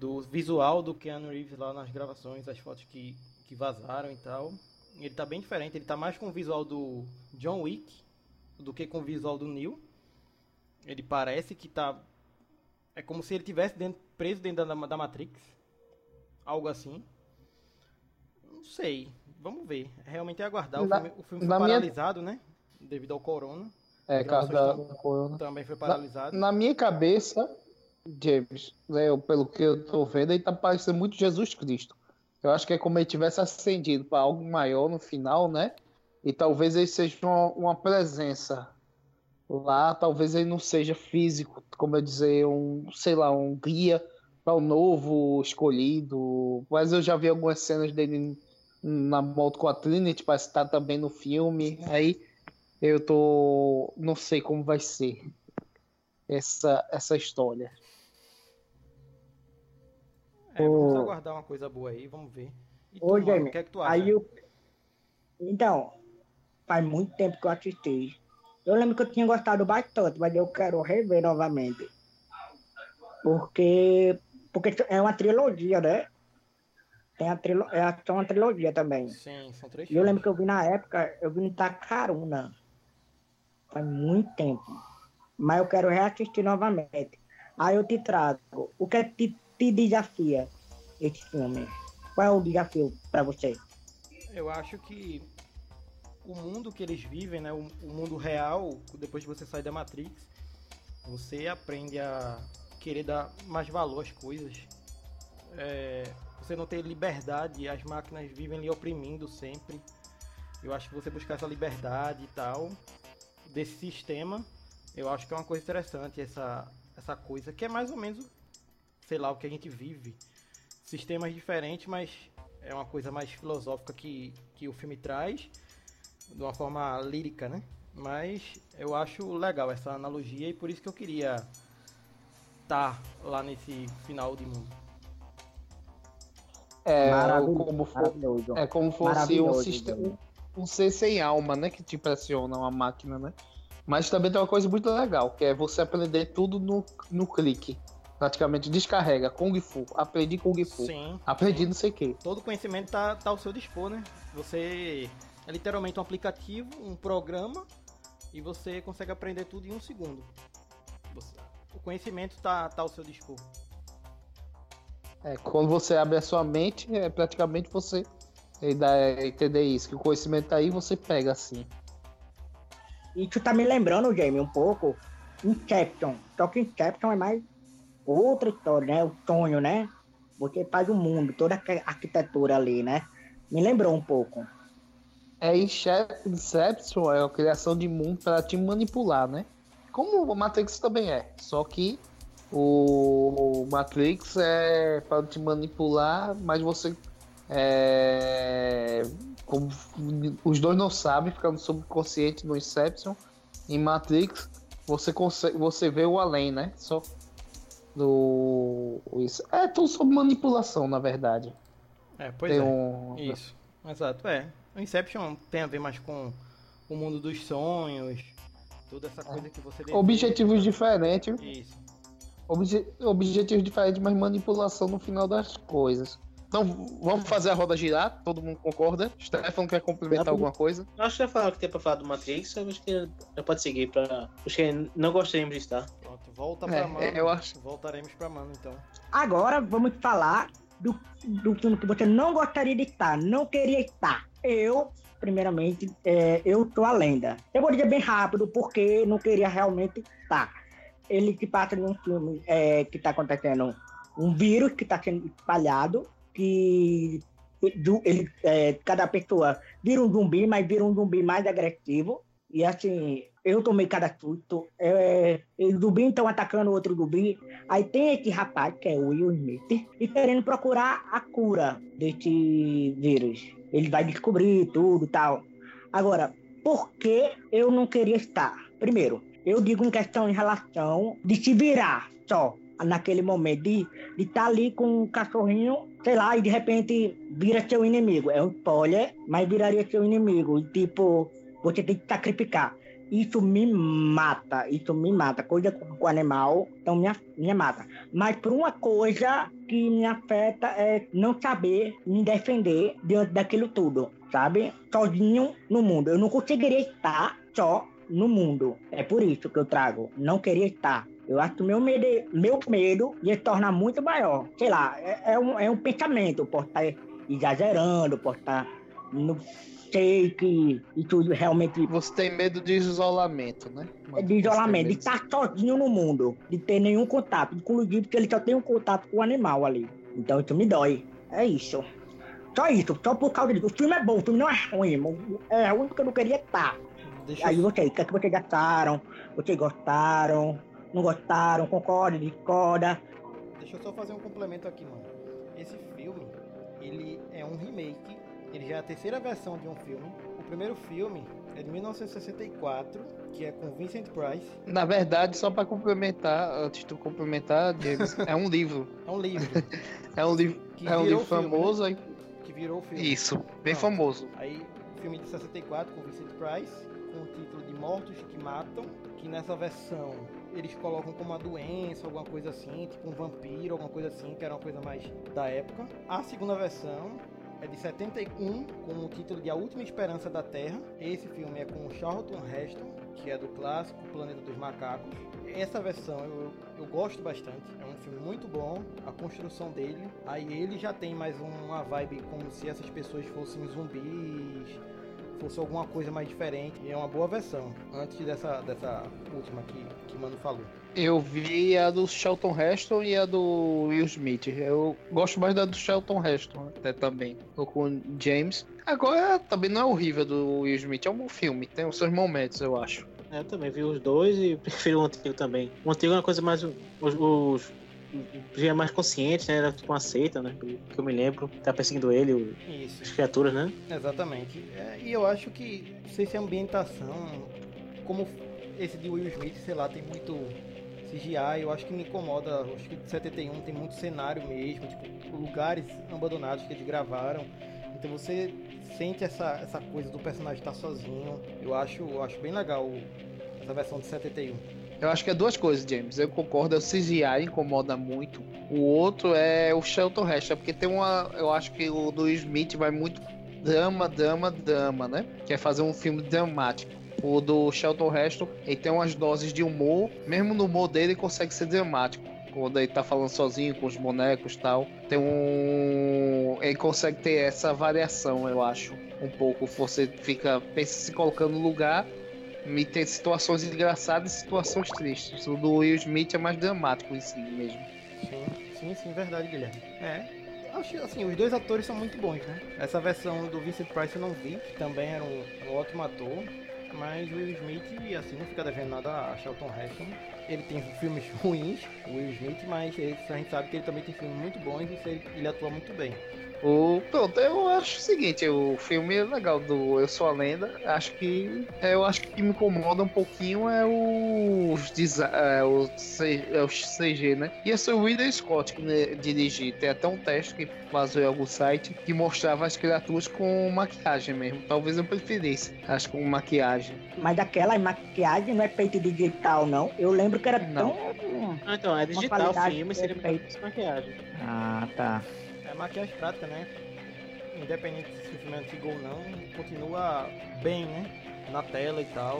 do visual do Keanu Reeves lá nas gravações, as fotos que, que vazaram e tal. Ele tá bem diferente, ele tá mais com o visual do John Wick do que com o visual do Neil. Ele parece que tá. É como se ele tivesse dentro, preso dentro da, da Matrix. Algo assim. Não sei. Vamos ver. Realmente é aguardar. Na, o filme, o filme foi paralisado, minha... né? Devido ao corona. É, caso da corona. Também foi paralisado. Na, na minha cabeça, James, né, eu, pelo que eu tô vendo, ele tá parecendo muito Jesus Cristo. Eu acho que é como ele tivesse ascendido para algo maior no final, né? E talvez ele seja uma, uma, presença lá, talvez ele não seja físico, como eu dizer, um, sei lá, um guia para o novo escolhido. Mas eu já vi algumas cenas dele na moto com a Trinity, parece estar tá também no filme. Aí eu tô, não sei como vai ser essa essa história. É, vamos aguardar uma coisa boa aí, vamos ver. E Ô, tu, Jamie, o que é que tu acha? Aí eu... Então, faz muito tempo que eu assisti. Eu lembro que eu tinha gostado bastante, mas eu quero rever novamente. Porque, porque é uma trilogia, né? Tem a trilo... é uma trilogia também. Sim, são três E eu lembro que eu vi na época, eu vi no Tacaruna. Faz muito tempo. Mas eu quero reassistir novamente. Aí eu te trago. O que é que te desafia esse filme? Qual é o desafio para você? Eu acho que o mundo que eles vivem, né, o, o, mundo real, depois que você sai da Matrix, você aprende a querer dar mais valor às coisas. É, você não tem liberdade, as máquinas vivem lhe oprimindo sempre. Eu acho que você buscar essa liberdade e tal desse sistema, eu acho que é uma coisa interessante essa essa coisa que é mais ou menos sei lá, o que a gente vive. Sistemas diferentes, mas é uma coisa mais filosófica que, que o filme traz, de uma forma lírica, né? Mas eu acho legal essa analogia e por isso que eu queria estar tá lá nesse final de mundo. É, como for, é como fosse um sistema, um ser sem alma, né? Que te pressiona uma máquina, né? Mas também tem uma coisa muito legal, que é você aprender tudo no, no clique praticamente descarrega Kung Fu, aprendi Kung Fu, sim, aprendi sim. não sei o que. Todo conhecimento tá, tá ao seu dispor, né? Você é literalmente um aplicativo, um programa e você consegue aprender tudo em um segundo. Você, o conhecimento tá, tá ao seu dispor. É, quando você abre a sua mente, é praticamente você dá entender isso, que o conhecimento tá aí, você pega assim. E tu tá me lembrando, Jamie, um pouco Inception. Só que Inception é mais outra história, né? O sonho, né? Você faz o mundo, toda a arquitetura ali, né? Me lembrou um pouco. É Inception, é a criação de mundo para te manipular, né? Como o Matrix também é, só que o Matrix é para te manipular, mas você é, os dois não sabem, ficando subconsciente no Inception. Em Matrix, você consegue, você vê o além, né? Só do. Isso. É tudo sobre manipulação, na verdade. É, pois tem é. Um... Isso. Exato, é. O Inception tem a ver mais com o mundo dos sonhos, toda essa coisa que você deseja. Objetivos diferentes. Isso. Obje... Objetivos diferentes, mas manipulação no final das coisas. Então, vamos fazer a roda girar, todo mundo concorda? Stefano quer complementar eu, alguma coisa? Acho que já falaram que tem pra falar do Matrix, eu acho que já pode seguir pra os que não gostaríamos de estar. Pronto, volta pra é, mano. Eu acho. Voltaremos pra mano, então. Agora vamos falar do, do filme que você não gostaria de estar, não queria estar. Eu, primeiramente, é, Eu Sou a Lenda. Eu vou dizer bem rápido, porque não queria realmente estar. Ele que passa de um filme é, que está acontecendo um vírus que está sendo espalhado, que ele, é, cada pessoa vira um zumbi, mas vira um zumbi mais agressivo. E assim, eu tomei cada susto. É, os zumbis estão atacando outro zumbi. Aí tem esse rapaz, que é o Will Smith, e querendo procurar a cura desse vírus. Ele vai descobrir tudo e tal. Agora, por que eu não queria estar? Primeiro, eu digo em questão em relação de se virar só naquele momento, de estar ali com um cachorrinho, sei lá, e de repente vira seu inimigo. É um spoiler, mas viraria seu inimigo. E tipo, você tem que sacrificar. Isso me mata, isso me mata. Coisa com com animal, então me, me mata. Mas por uma coisa que me afeta é não saber me defender diante daquilo tudo, sabe? Sozinho no mundo. Eu não conseguiria estar só no mundo. É por isso que eu trago. Não queria estar. Eu acho que meu medo, meu medo ia se tornar muito maior. Sei lá, é, é um, é um pensamento. Eu posso estar exagerando, posso estar. Não sei que isso realmente Você tem medo de isolamento, né? é de isolamento, de Você estar sozinho no mundo, de ter nenhum contato, inclusive porque ele só tem um contato com o animal ali. Então isso me dói. É isso. Só isso, só por causa disso. O filme é bom, o filme não é ruim, mas é ruim porque eu não queria estar. Deixa Aí eu, vocês, o que é que vocês gastaram? Vocês gostaram? Não gostaram? Concorda? Discorda? deixa eu só fazer um complemento aqui, mano. Esse filme, ele é um remake. Ele já é a terceira versão de um filme. O primeiro filme é de 1964, que é com Vincent Price. Na verdade, só pra complementar, antes de tu complementar, James, é um livro. É um livro É um livro, que é um livro filme, né? famoso. aí- que virou o filme. Isso, bem Não. famoso. Aí, filme de 64 com Vincent Price, com o título de Mortos que Matam, que nessa versão eles colocam como uma doença, alguma coisa assim, tipo um vampiro, alguma coisa assim, que era uma coisa mais da época. A segunda versão é de 71, com o título de A Última Esperança da Terra. Esse filme é com Charlton Heston, que é do clássico Planeta dos Macacos. Essa versão eu, eu gosto bastante, é um filme muito bom, a construção dele. Aí ele já tem mais uma vibe como se essas pessoas fossem zumbis, fosse alguma coisa mais diferente. E é uma boa versão, antes dessa, dessa última que, que Mano falou. Eu vi a do Shelton Heston e a do Will Smith. Eu gosto mais da do Shelton Heston, até também. Tô com o James. Agora também não é horrível do Will Smith, é um bom filme, tem os seus momentos, eu acho. É, Eu também vi os dois e prefiro o antigo também. O antigo é uma coisa mais. Os. os já mais consciente, né? Era tipo uma seita, né? Que eu me lembro. Tá perseguindo ele, o- Isso. as criaturas, né? Exatamente. É, e eu acho que, não sei se a ambientação, como esse de Will Smith, sei lá, tem muito CGI, eu acho que me incomoda. Acho que de 71 tem muito cenário mesmo, tipo, lugares abandonados que eles gravaram. Então você sente essa, essa coisa do personagem estar sozinho. Eu acho, eu acho bem legal essa versão de 71. Eu acho que é duas coisas, James. Eu concordo, é o CGI incomoda muito. O outro é o Shelton Heston, porque tem uma. Eu acho que o do Smith vai muito drama, drama, drama, né? Quer fazer um filme dramático. O do Shelton Heston, ele tem umas doses de humor, mesmo no humor dele, ele consegue ser dramático. Quando ele tá falando sozinho com os bonecos e tal. Tem um. Ele consegue ter essa variação, eu acho. Um pouco. Você fica. Pensa se colocando no lugar e tem situações engraçadas e situações tristes. O do Will Smith é mais dramático em si mesmo. Sim, sim, sim, verdade, Guilherme. É. Acho assim, os dois atores são muito bons, né? Essa versão do Vincent Price eu não vi, que também era um, um ótimo ator. Mas Will Smith, assim, não fica devendo nada a Charlton Heston. Ele tem filmes ruins, Will Smith, mas ele- a gente sabe que ele também tem filmes muito bons e ele atua muito bem. O, pronto, eu acho o seguinte, o filme é legal do Eu Sou a Lenda. Acho que. é, Eu acho que o que me incomoda um pouquinho é os é, o, C- é o CG, né? E esse é o Ridley Scott que né, dirigir. Tem até um teste que vazou em algum site que mostrava as criaturas com maquiagem mesmo. Talvez eu preferisse, acho com maquiagem. Mas aquela maquiagem não é feita de digital, não. Eu lembro que era Não. tão. Ah, então, é digital o filme, seria muito maquiagem. Ah, tá. É maquiagem prática, né? Independente se o filme é antigo ou não, continua bem, né? Na tela e tal.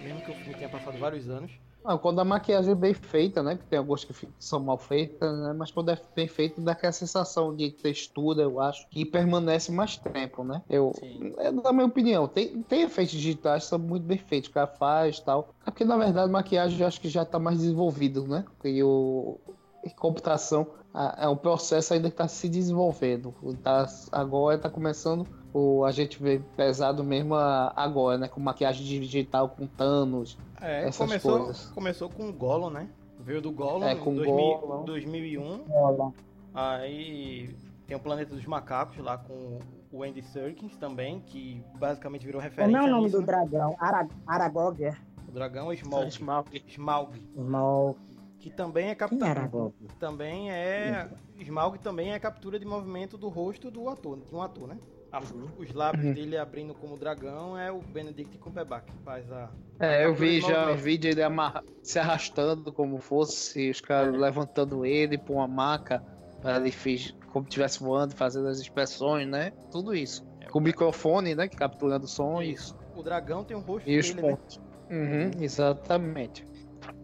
Mesmo que o filme tenha passado vários anos. Ah, quando a maquiagem é bem feita, né? Porque tem algumas que são mal feitas, né? Mas quando é bem feita, dá aquela sensação de textura, eu acho, que permanece mais tempo, né? Eu, é da minha opinião. Tem, tem efeitos digitais que são muito bem feitos, o cara faz e tal. É porque, na verdade, a maquiagem eu acho que já tá mais desenvolvido, né? E o e computação é um processo ainda que está se desenvolvendo. Tá, agora está começando o, a gente vê pesado mesmo a- agora, né? Com maquiagem digital, com Thanos, É, essas começou, coisas. começou com o Gollum, né? Veio do Gollum É, em com 2000 Gollum. 2001. Aí tem o Planeta dos Macacos lá com o Andy Serkins também, que basicamente virou referência Como é o nome nisso, do né? dragão? Ara Aragog? é? O dragão é Smaug. Smaug. Smaug. Smaug. Que também é Quem é captura. Também é. Smaug também é captura de movimento do rosto do ator, de um ator, né? A- Os lábios Uhum. dele abrindo como dragão é o Benedict Cumberbatch que faz a. É, eu captura vi já o vídeo ele amarra- se arrastando como fosse, os caras levantando ele pra uma maca, pra ele fez como estivesse voando, fazendo as expressões, né? Tudo isso. Com o microfone, né? Que capturando o som, isso. O dragão tem o rosto E os dele, né? pontos. Uhum, exatamente.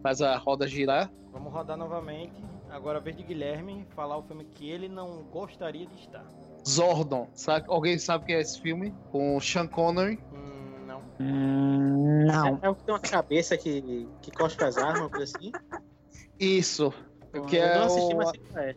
Faz a roda girar. Vamos rodar novamente. Agora a vez de Guilherme falar o filme que ele não gostaria de estar. Zordon. Sabe, alguém sabe o que é esse filme? Com o Sean Connery. Hum, não. Hum, não. É o que tem uma cabeça que, que cospe as armas, uma coisa assim. Isso. Que eu é não assisti, o- mas é.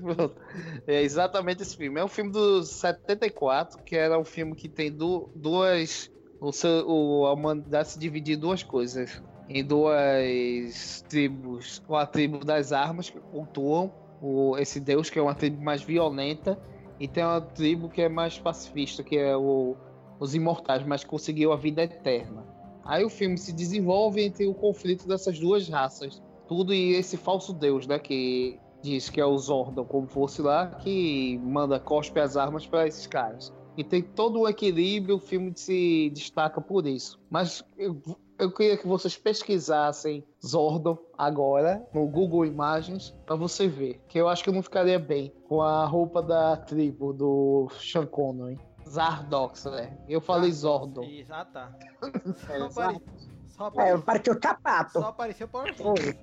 Pronto. é exatamente esse filme. É um filme dos 74, que era um filme que tem du- duas. O, seu- o, a humanidade se divide em duas coisas. Em duas tribos. A tribo das armas, que cultuam o, esse deus, que é uma tribo mais violenta. E tem uma tribo que é mais pacifista, que é o, os imortais, mas conseguiu a vida eterna. Aí o filme se desenvolve entre o conflito dessas duas raças. Tudo e esse falso deus, né? Que diz que é o Zordon, como fosse lá, que manda cospe as armas para esses caras. E tem todo o equilíbrio, o filme se destaca por isso. Mas eu queria que vocês pesquisassem Zordon agora no Google Imagens para você ver, que eu acho que eu não ficaria bem com a roupa da tribo do Sean Connery. Zardox, né? Eu falei Zordon. Isso, ah tá. É, Só, apare... só, É, apare... pareceu sapato. só apareceu. Rangers.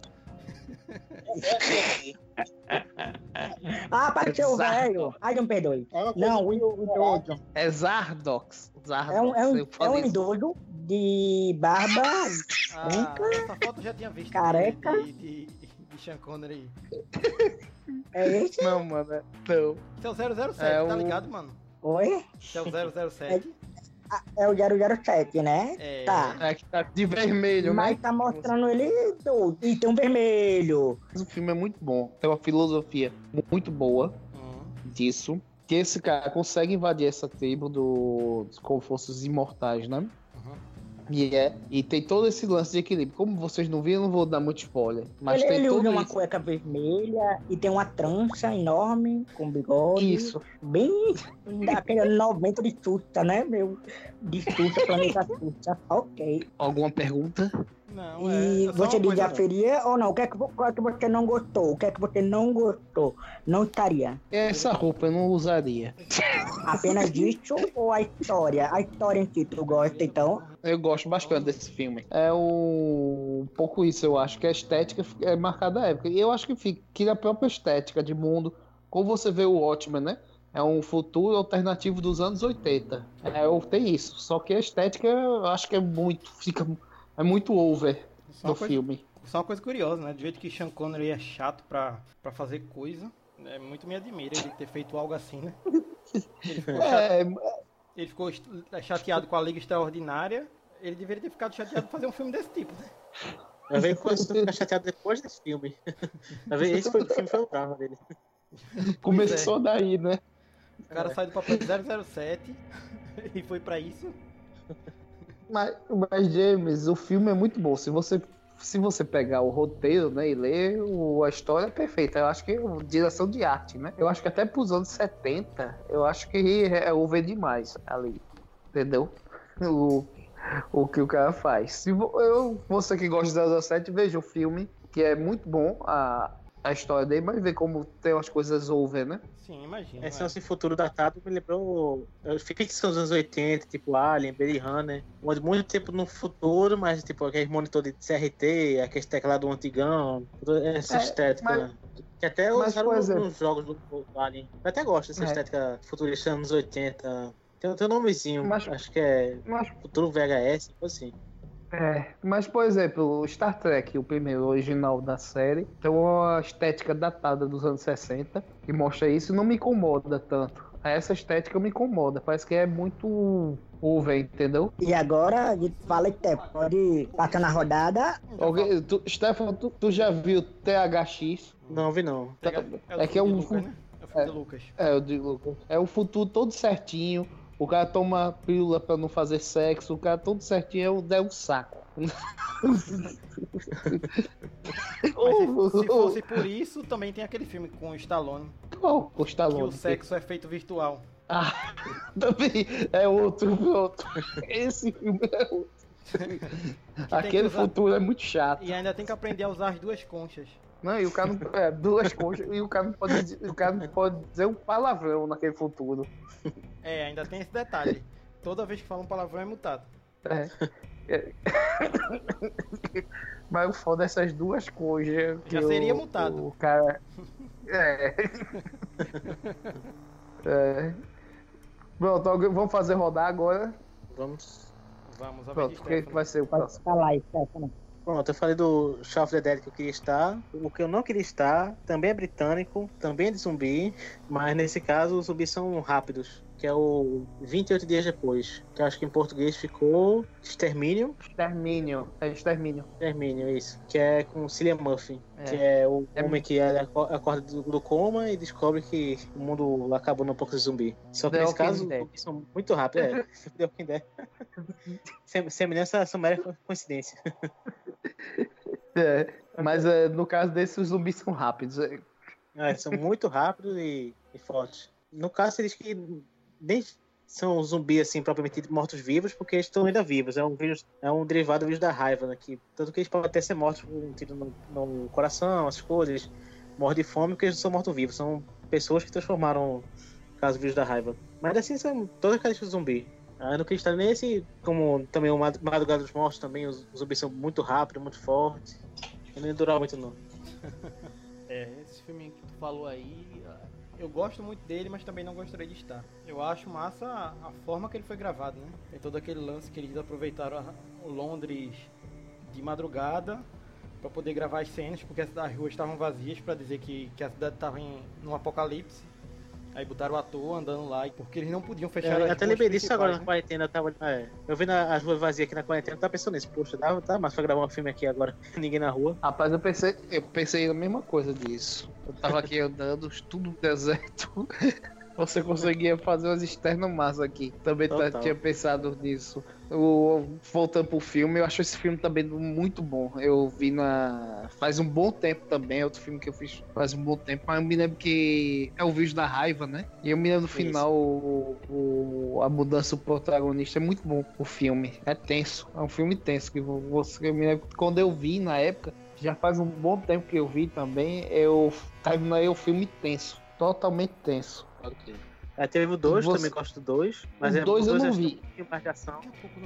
Ah, apareceu o Exato. velho. Ai, não perdoe. É uma coisa Não, o, o idoso. É Zardox. Zardox. É um, é um, é um idoso de barba. Ah, essa foto eu já tinha visto. Careca. De, de, de, de Sean Connery. É esse? Não, mano. é- Não. É o 007, É tá o- ligado, mano? Oi? Esse é o 007. É o 007, né? É. Tá. É que tá de vermelho, Mas né? tá mostrando ele todo. E tem um vermelho. O filme é muito bom. Tem uma filosofia muito boa Hum. disso. Que esse cara consegue invadir essa tribo do, dos como fossem os imortais, né? E, é, e tem todo esse lance de equilíbrio. Como vocês não viram, eu não vou dar muito spoiler. Mas ele tem ele tudo usa uma isso. cueca vermelha e tem uma trança enorme com bigode. Isso. Bem daquele ano 90 de Sussa, né, meu? De Sussa, planeta Sussa. Ok. Alguma pergunta? Não, E é. é você coisa- desafiaria ou não? O que, é que, qual é que você não gostou? O que é que você não gostou? Não estaria? Essa roupa eu não usaria. Apenas disso ou a história? A história em si, tu gosta então? Eu gosto bastante desse filme. É um, um pouco isso, eu acho que a estética é marcada da época. E eu acho que fica que a própria estética de mundo, como você vê o Watchmen, né? É um futuro alternativo dos anos 80. É, eu tenho isso. Só que a estética eu acho que é muito. Fica, é muito over Só no uma, coisa, filme. só uma coisa curiosa, né? Do jeito que Sean Connery é chato pra, pra fazer coisa, é, muito me admira ele ter feito algo assim, né? Ele ficou, cha- É, ele ficou chateado com a Liga Extraordinária. Ele deveria ter ficado chateado por fazer um filme desse tipo, né? Vai ver quando você ficar chateado depois desse filme. Vai ver, esse foi, o filme foi o trauma dele. começou daí, né? O cara sai do papel de 007 e foi pra isso. Mas, mas, James, o filme é muito bom. Se você, se você pegar o roteiro né, e ler, o- a história é perfeita. Eu acho que é direção de arte, né? Eu acho que até pros anos 70, eu acho que é over demais ali. Entendeu? O, o que o cara faz. Se vo- eu, você que gosta de 007, veja o filme, que é muito bom. A, a história dele, mas ver como tem umas coisas over, né? Sim, imagina. Esse nosso futuro datado me lembrou é, ficção dos anos 80, tipo Alien, Blade Runner. Onde muito tempo no futuro, mas tipo aquele monitor de CRT, aquele teclado antigão, essa É, estética. mas- né? Que até mas, usaram nos, jogos do, do Alien. Eu até gosto dessa É. estética futurista anos 80. Tem, tem um nomezinho, Mas- acho que é Mas, Futuro VHS, coisa assim. É, mas, por exemplo, o Star Trek, o primeiro original da série, tem uma estética datada dos anos 60 que mostra isso e não me incomoda tanto. Essa estética me incomoda, parece que é muito over, entendeu? E agora, a gente fala que é, pode passar na rodada. Alguém, tu, Stefan, tu, tu já viu THX? Não vi não. É, É que é um- Lucas, né? É o filme de Lucas. É, digo, é o futuro todo certinho. O cara toma pílula pra não fazer sexo, o cara todo certinho é um saco. Mas se, se fosse por isso, também tem aquele filme com o Stallone, Qual? O que Stallone. o sexo é feito virtual. Ah, também é outro, outro. Esse filme é outro. Aquele que usar- futuro é muito chato. E ainda tem que aprender a usar as duas conchas. Não, e o cara não. É, duas conchas. E o cara não pode, dizer- o cara não pode dizer um palavrão naquele futuro. É, ainda tem esse detalhe. Toda vez que fala um palavrão é mutado. É. É. Mas o foda é essas duas coisas. que Já o- seria mutado. O cara. É. é. Pronto, vamos fazer rodar agora. Vamos. Vamos, a Pronto, que Stefano. vai ser o próximo? aí, Stefano. Pronto, eu falei do Shaun of the Dead que eu queria estar. O que eu não queria estar também é britânico, também é de zumbi, mas nesse caso os zumbis são rápidos, que é o 28 dias depois, que eu acho que em português ficou Extermínio. Extermínio. É extermínio. Extermínio, isso. Que é com Cillian Murphy, É. que é o É homem que aco- acorda do, coma e descobre que o mundo acabou no pouco de zumbi. Só que The nesse Walking caso, Dead. são muito rápidos. É, The Walking Dead. Sem- Semelhança mera coincidência. É. Mas é, no caso desses, os zumbis são rápidos. É, É, são muito rápidos e, e fortes. No caso, eles que nem são zumbis, assim, propriamente mortos-vivos, porque eles estão ainda vivos. É um vírus, é um derivado do vírus da raiva, né? Que, tanto que eles podem até ser mortos um tiro no, no coração, essas coisas. Morrem de fome porque eles não são mortos-vivos. São pessoas que transformaram, caso, vírus da raiva. Mas assim, são todas as características do zumbi. Ah, no nesse, como também o Mad- Madrugada dos Mortos, também os zumbis são muito rápidos, muito fortes. Eu não ia durar muito, não. É, esse filme que tu falou aí, ah, eu gosto muito dele, mas também não gostaria de estar. Eu acho massa a, forma que ele foi gravado, né? Tem todo aquele lance que eles aproveitaram o Londres de madrugada para poder gravar as cenas, porque as, as ruas estavam vazias para dizer que, que a cidade estava em num apocalipse. Aí botaram o ator andando lá, porque eles não podiam fechar É, até lembrei disso agora na né? quarentena. Eu, tava, é, eu vi na, as ruas vazias aqui na quarentena, eu tava pensando nisso. Poxa, dá, tá massa pra gravar um filme aqui agora. Ninguém na rua. Rapaz, eu pensei, eu pensei a mesma coisa disso. Eu tava aqui andando, tudo deserto. Você conseguia fazer umas externas massa aqui. Também tá- Total. tinha pensado nisso. O, voltando pro filme, eu acho esse filme também muito bom. Eu vi na. Faz um bom tempo também, é outro filme que eu fiz faz um bom tempo, mas eu me lembro que é o vídeo da raiva, né? E eu me lembro no final o, o- a mudança do protagonista é muito bom o filme. É tenso. É um filme tenso. Que você, eu me lembro que quando eu vi na época, já faz um bom tempo que eu vi também, eu terminei o filme tenso. Totalmente tenso. Aí É, teve o 2, Você- também gosto do 2. Mas O é, dois eu não acho vi. um pouco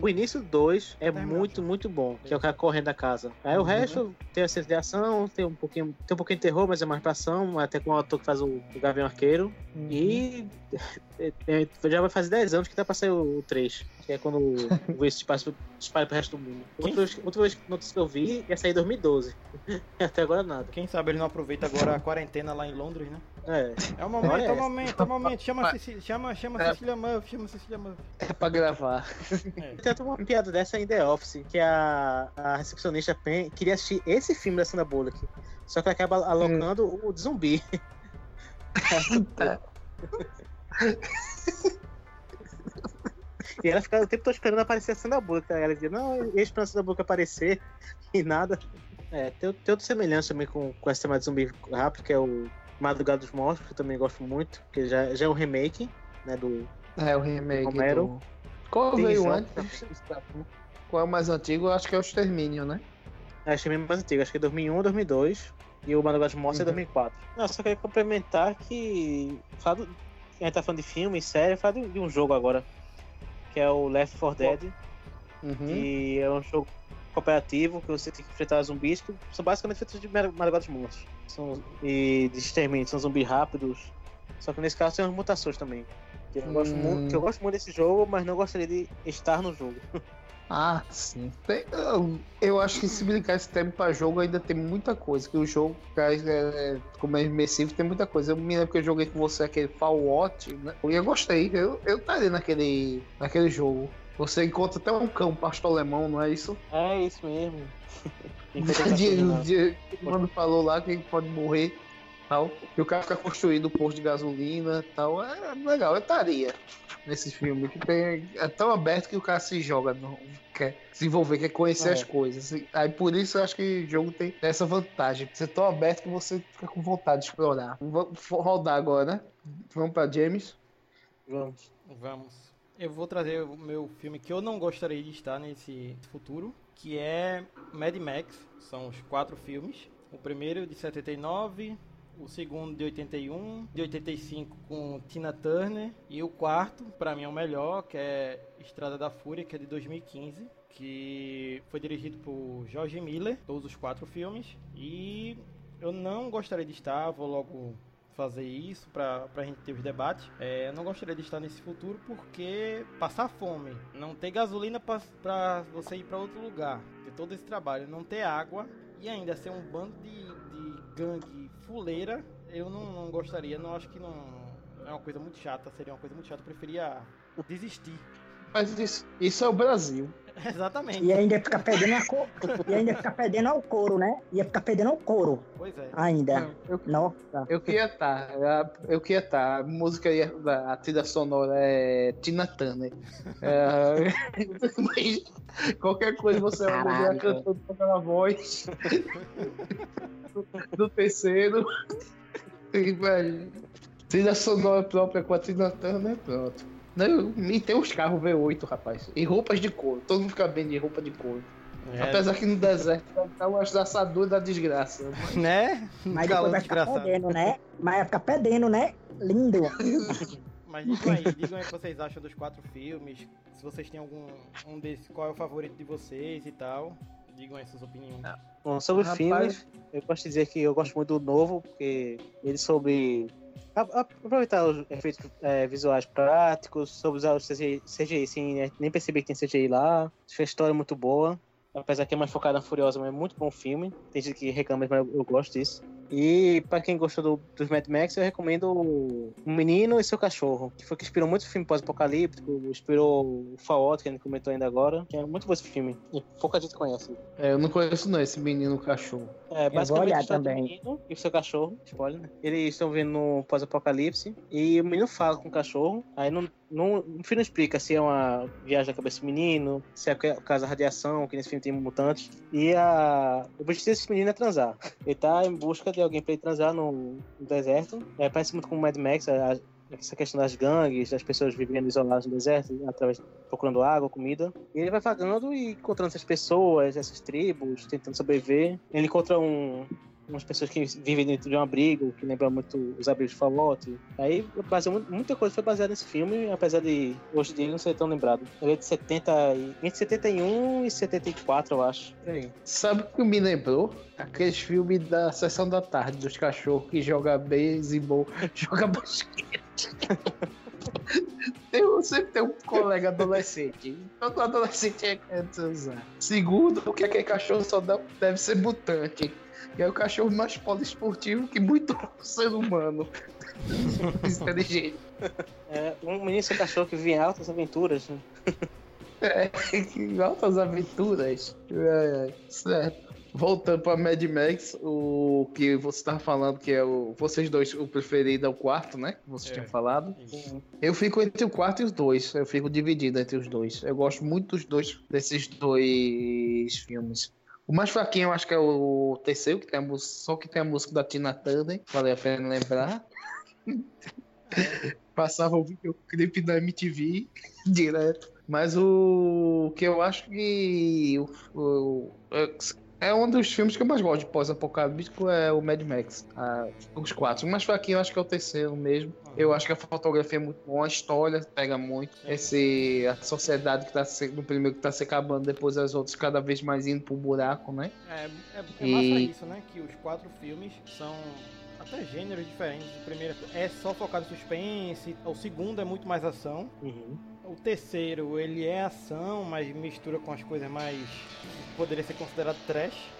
O início do 2 é Terminar. muito, muito bom, que é o cara correndo da casa. Aí o Uhum. resto tem a cena de ação, tem um pouquinho, tem um pouquinho de terror, mas é mais pra ação, até com o ator que faz o, o Gavião Arqueiro. E é, é, já vai fazer 10 anos que tá pra sair o 3, que é quando o vírus espalha, espalha pro resto do mundo. Outra vez, outra vez que notícia que eu vi ia sair em 2012. Até agora nada. Quem sabe ele não aproveita agora a quarentena lá em Londres, né? É. É o momento, é o essa. momento, é o momento. Chama, Ceci- chama, chama É. Cecília Murphy, chama Cecília Murphy. É pra gravar. É. Tem até uma piada dessa em The Office, que a, a recepcionista Pen queria assistir esse filme da Sandra Bullock. Só que ela acaba alocando o de zumbi. e ela ficava o tempo todo esperando aparecer a Sandra Bullock. Tá? Ela dizia, não, eu ia esperando a Sandra Bullock aparecer e nada. É, tem, tem outra semelhança também com, com esse tema de zumbi rápido, que é o Madrugada dos Mortos, que eu também gosto muito, que já, já é um remake, né, do, É o remake Romero. do... Qual Tem veio João antes? Qual é o mais antigo? Eu acho que é o Extermínio, né? Acho que é mesmo mais antigo, acho que é 2001 ou 2002. E o Madrugada de Morte é Uhum. 2004. Não, só queria complementar que. Falar do, a gente tá falando de filme, série, falar de, de um jogo agora. Que é o Left 4 Dead. Uhum. Que é um jogo cooperativo que você tem que enfrentar zumbis que são basicamente feitos de mar- madrugadas mortos. São, e de extermínio, são zumbis rápidos. Só que nesse caso tem umas mutações também. Que eu, gosto Hum. muito, que eu gosto muito desse jogo, mas não gostaria de estar no jogo. Ah, sim. Tem- eu, eu acho que se brincar esse tempo pra jogo ainda tem muita coisa. Que o jogo, cara, é, como é imersivo, tem muita coisa. Eu me lembro que eu joguei com você aquele Fallout, né? E eu gostei. Eu, eu estaria naquele, naquele jogo. Você encontra até um cão pastor alemão, não é isso? É isso mesmo. de, de, quando falou lá que pode morrer tal. E o cara fica construindo o posto de gasolina tal. É legal, eu estaria nesse filme. Que tem, é tão aberto que o cara se joga, não quer se envolver, quer conhecer É. as coisas. Aí por isso eu acho que o jogo tem essa vantagem. Ser tão aberto que você fica com vontade de explorar. Vamos rodar agora, né? Vamos pra James. Vamos. Vamos. Eu vou trazer o meu filme que eu não gostaria de estar nesse futuro, que é Mad Max. São os quatro filmes. O primeiro de 79, o segundo de 81, de 85 com Tina Turner e o quarto, pra mim é o melhor, que é Estrada da Fúria, que é de 2015, que foi dirigido por George Miller, todos os quatro filmes, e eu não gostaria de estar, vou logo fazer isso pra, pra gente ter os debates. É, eu não gostaria de estar nesse futuro porque passar fome, não ter gasolina pra você ir pra outro lugar, ter todo esse trabalho, não ter água e ainda ser um bando de, de gangue fuleira, eu não, não gostaria, não acho que não é uma coisa muito chata, seria uma coisa muito chata, eu preferia desistir. Mas isso, isso é o Brasil. Exatamente. E ainda ficar perdendo a cor. E ainda ficar perdendo ao couro, né? Ia ficar perdendo ao couro. Pois é. Ainda. Eu, Nossa. eu queria estar. Eu queria estar. A música, ia- a trilha sonora é Tina Turner. É, mas qualquer coisa você vai ouvir cantando com aquela voz do, do terceiro. E, velho, trilha sonora própria com a Tina Turner, pronto. Não, e tem os carros V8, rapaz. E roupas de couro. Todo mundo fica bem de roupa de couro. É, Apesar que no deserto vai estar uma assadura da desgraça. né? Mas Calor depois vai ficar desgraçado. perdendo, né? Mas vai ficar perdendo, né? Lindo. Mas digam aí, digam aí o que vocês acham dos quatro filmes. Se vocês têm algum um desses, qual é o favorito de vocês e tal. Digam aí suas opiniões. Bom, sobre Rapaz. filmes, eu de dizer que eu gosto muito do novo, porque ele sobre aproveitar os efeitos é, visuais práticos, sobre usar o CGI, sem né, nem perceber que tem CGI lá. A história muito boa. Apesar que é mais focada na Furiosa, mas é muito bom filme. Tem gente que reclama, mas eu gosto disso. E pra quem gostou do, dos Mad Max, eu recomendo o Menino e Seu Cachorro, que foi que inspirou muito o filme pós-apocalíptico, inspirou o Fallout, que a gente comentou ainda agora. Que é muito bom esse filme. E pouca gente conhece. É, eu não conheço não esse menino cachorro. É, basicamente também. menino e o seu cachorro, spoiler, né? Eles estão vendo no pós-apocalipse e o menino fala com o cachorro, aí não, não, no filme não explica se é uma viagem da cabeça do menino, se é por causa da radiação, que nesse filme tem mutantes. E a, o objetivo desse menino é transar. Ele tá em busca de alguém pra ele transar no, no deserto. É, parece muito com Mad Max, a- essa questão das gangues, das pessoas vivendo isoladas no deserto, através procurando água, comida. E ele vai vagando e encontrando essas pessoas, essas tribos, tentando sobreviver. Ele encontra um, umas pessoas que vivem dentro de um abrigo, que lembram muito os abrigos de Fallout. Aí baseou, mu- muita coisa foi baseada nesse filme, apesar de hoje em dia não ser tão lembrado. Ele é de 70 e, entre 71 e 74, eu acho. Sabe o que me lembrou? Aqueles filmes da sessão da tarde dos cachorros que joga beisebol, joga basquete. Tem, sempre tem um colega adolescente. Todo adolescente é transar. Segundo, o que aquele cachorro só deve ser mutante. E é o cachorro mais poliesportivo que muito ser humano. Inteligente. É, um menino seu cachorro que vive em altas aventuras. né? É, que altas aventuras. É, é, certo. Voltando pra Mad Max, o que você estava falando, que é o. Vocês dois, o preferido é o quarto, né? Que vocês É. tinham falado. Isso. Eu fico entre o quarto e os dois. Eu fico dividido entre os dois. Eu gosto muito dos dois, desses dois filmes. O mais fraquinho eu acho que é o terceiro, que tem a música, só que tem a música da Tina Turner. Vale a pena lembrar. Passava o videoclipe da MTV direto. Mas o que eu acho que o, o- é É um dos filmes que eu mais gosto de pós-apocalíptico, é o Mad Max. Ah, os quatro. Mas fraquinho, eu acho que é o terceiro mesmo. Eu acho que a fotografia é muito boa, a história pega muito. Esse, a sociedade que tá se, no primeiro que tá se acabando, depois as outras cada vez mais indo pro buraco, né? É, é, é E- massa isso, né? Que os quatro filmes são até gêneros diferentes. O primeiro é só focado em suspense, o segundo é muito mais ação. Uhum. O terceiro, ele é ação, mas mistura com as coisas mais. poderia ser considerado trash.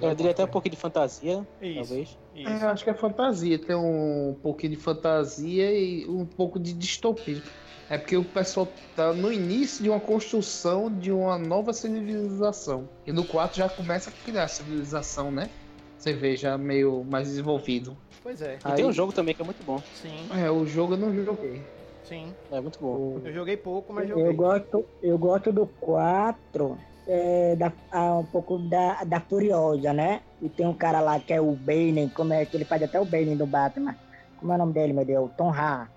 Eu diria até um pouquinho de fantasia, Isso. talvez. Isso. É, acho que é fantasia. Tem um pouquinho de fantasia e um pouco de distopia. É porque o pessoal tá no início de uma construção de uma nova civilização. E no 4 já começa a criar a civilização, né? Você vê já meio mais desenvolvido. Pois é, E Aí- tem um jogo também que é muito bom. sim, É, o jogo eu não joguei. sim. É muito bom. Eu joguei pouco, mas joguei. Eu gosto, eu gosto do 4, é, da, ah, um pouco da, da Furiosa, né? E tem um cara lá que é o Bane, como é que ele faz até o Bane do Batman. Como é o nome dele, meu Deus? Tom Ha.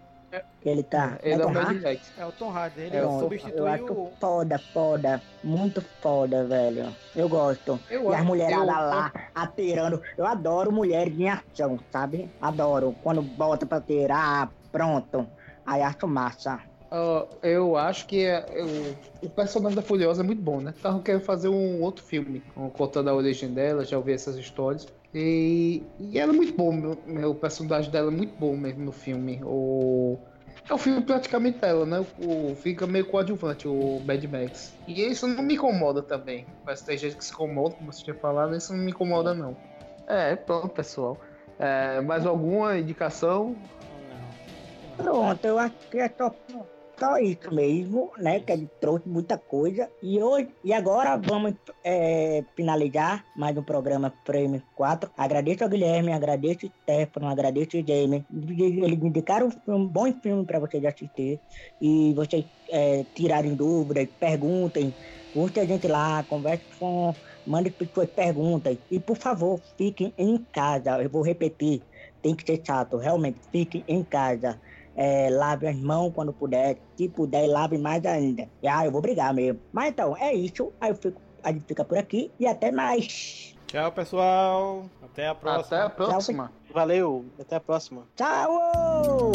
Que ele tá. Ele é não o Tom? Mad Max. É o Tom Hardy, ele É, Pronto, eu acho foda, foda. Muito foda, velho. Eu gosto. Eu E as mulheradas eu- lá atirando. Eu adoro mulheres em ação, sabe? Adoro. Quando bota pra tirar, pronto. Aí acho massa. Ah, eu acho que é- eu- o personagem da Furiosa é muito bom, né? Então eu quero fazer um outro filme, contando a origem dela, já ouvi essas histórias. E, e ela é muito bom, meu, meu- o personagem dela é muito bom mesmo no filme. O, é o filme praticamente dela, né? O, fica meio coadjuvante, o Mad Max. E isso não me incomoda também. Que tem gente que se incomoda, como você tinha falado, isso não me incomoda não. É, pronto, pessoal. É, mais alguma indicação? Pronto, eu acho que é só, só isso mesmo, né? Que ele trouxe muita coisa. E hoje, e agora vamos é, finalizar mais um programa Frame 4. Agradeço ao Guilherme, agradeço ao Stefano, agradeço ao Jamie. Eles me indicaram um, filme, bom filme para vocês assistir. E vocês é, tirarem dúvidas, perguntem. Curte a gente lá, converse com. Mande suas perguntas. E por favor, fiquem em casa. Eu vou repetir. Tem que ser chato. Realmente, fiquem em casa é, lave as mãos quando puder, se puder, lave mais ainda. E, ah, eu vou brigar mesmo. Mas então, é isso. Aí eu fico, a gente fica por aqui e até mais. Tchau, pessoal. Até a próxima. Até a próxima. Valeu, até a próxima. Tchau!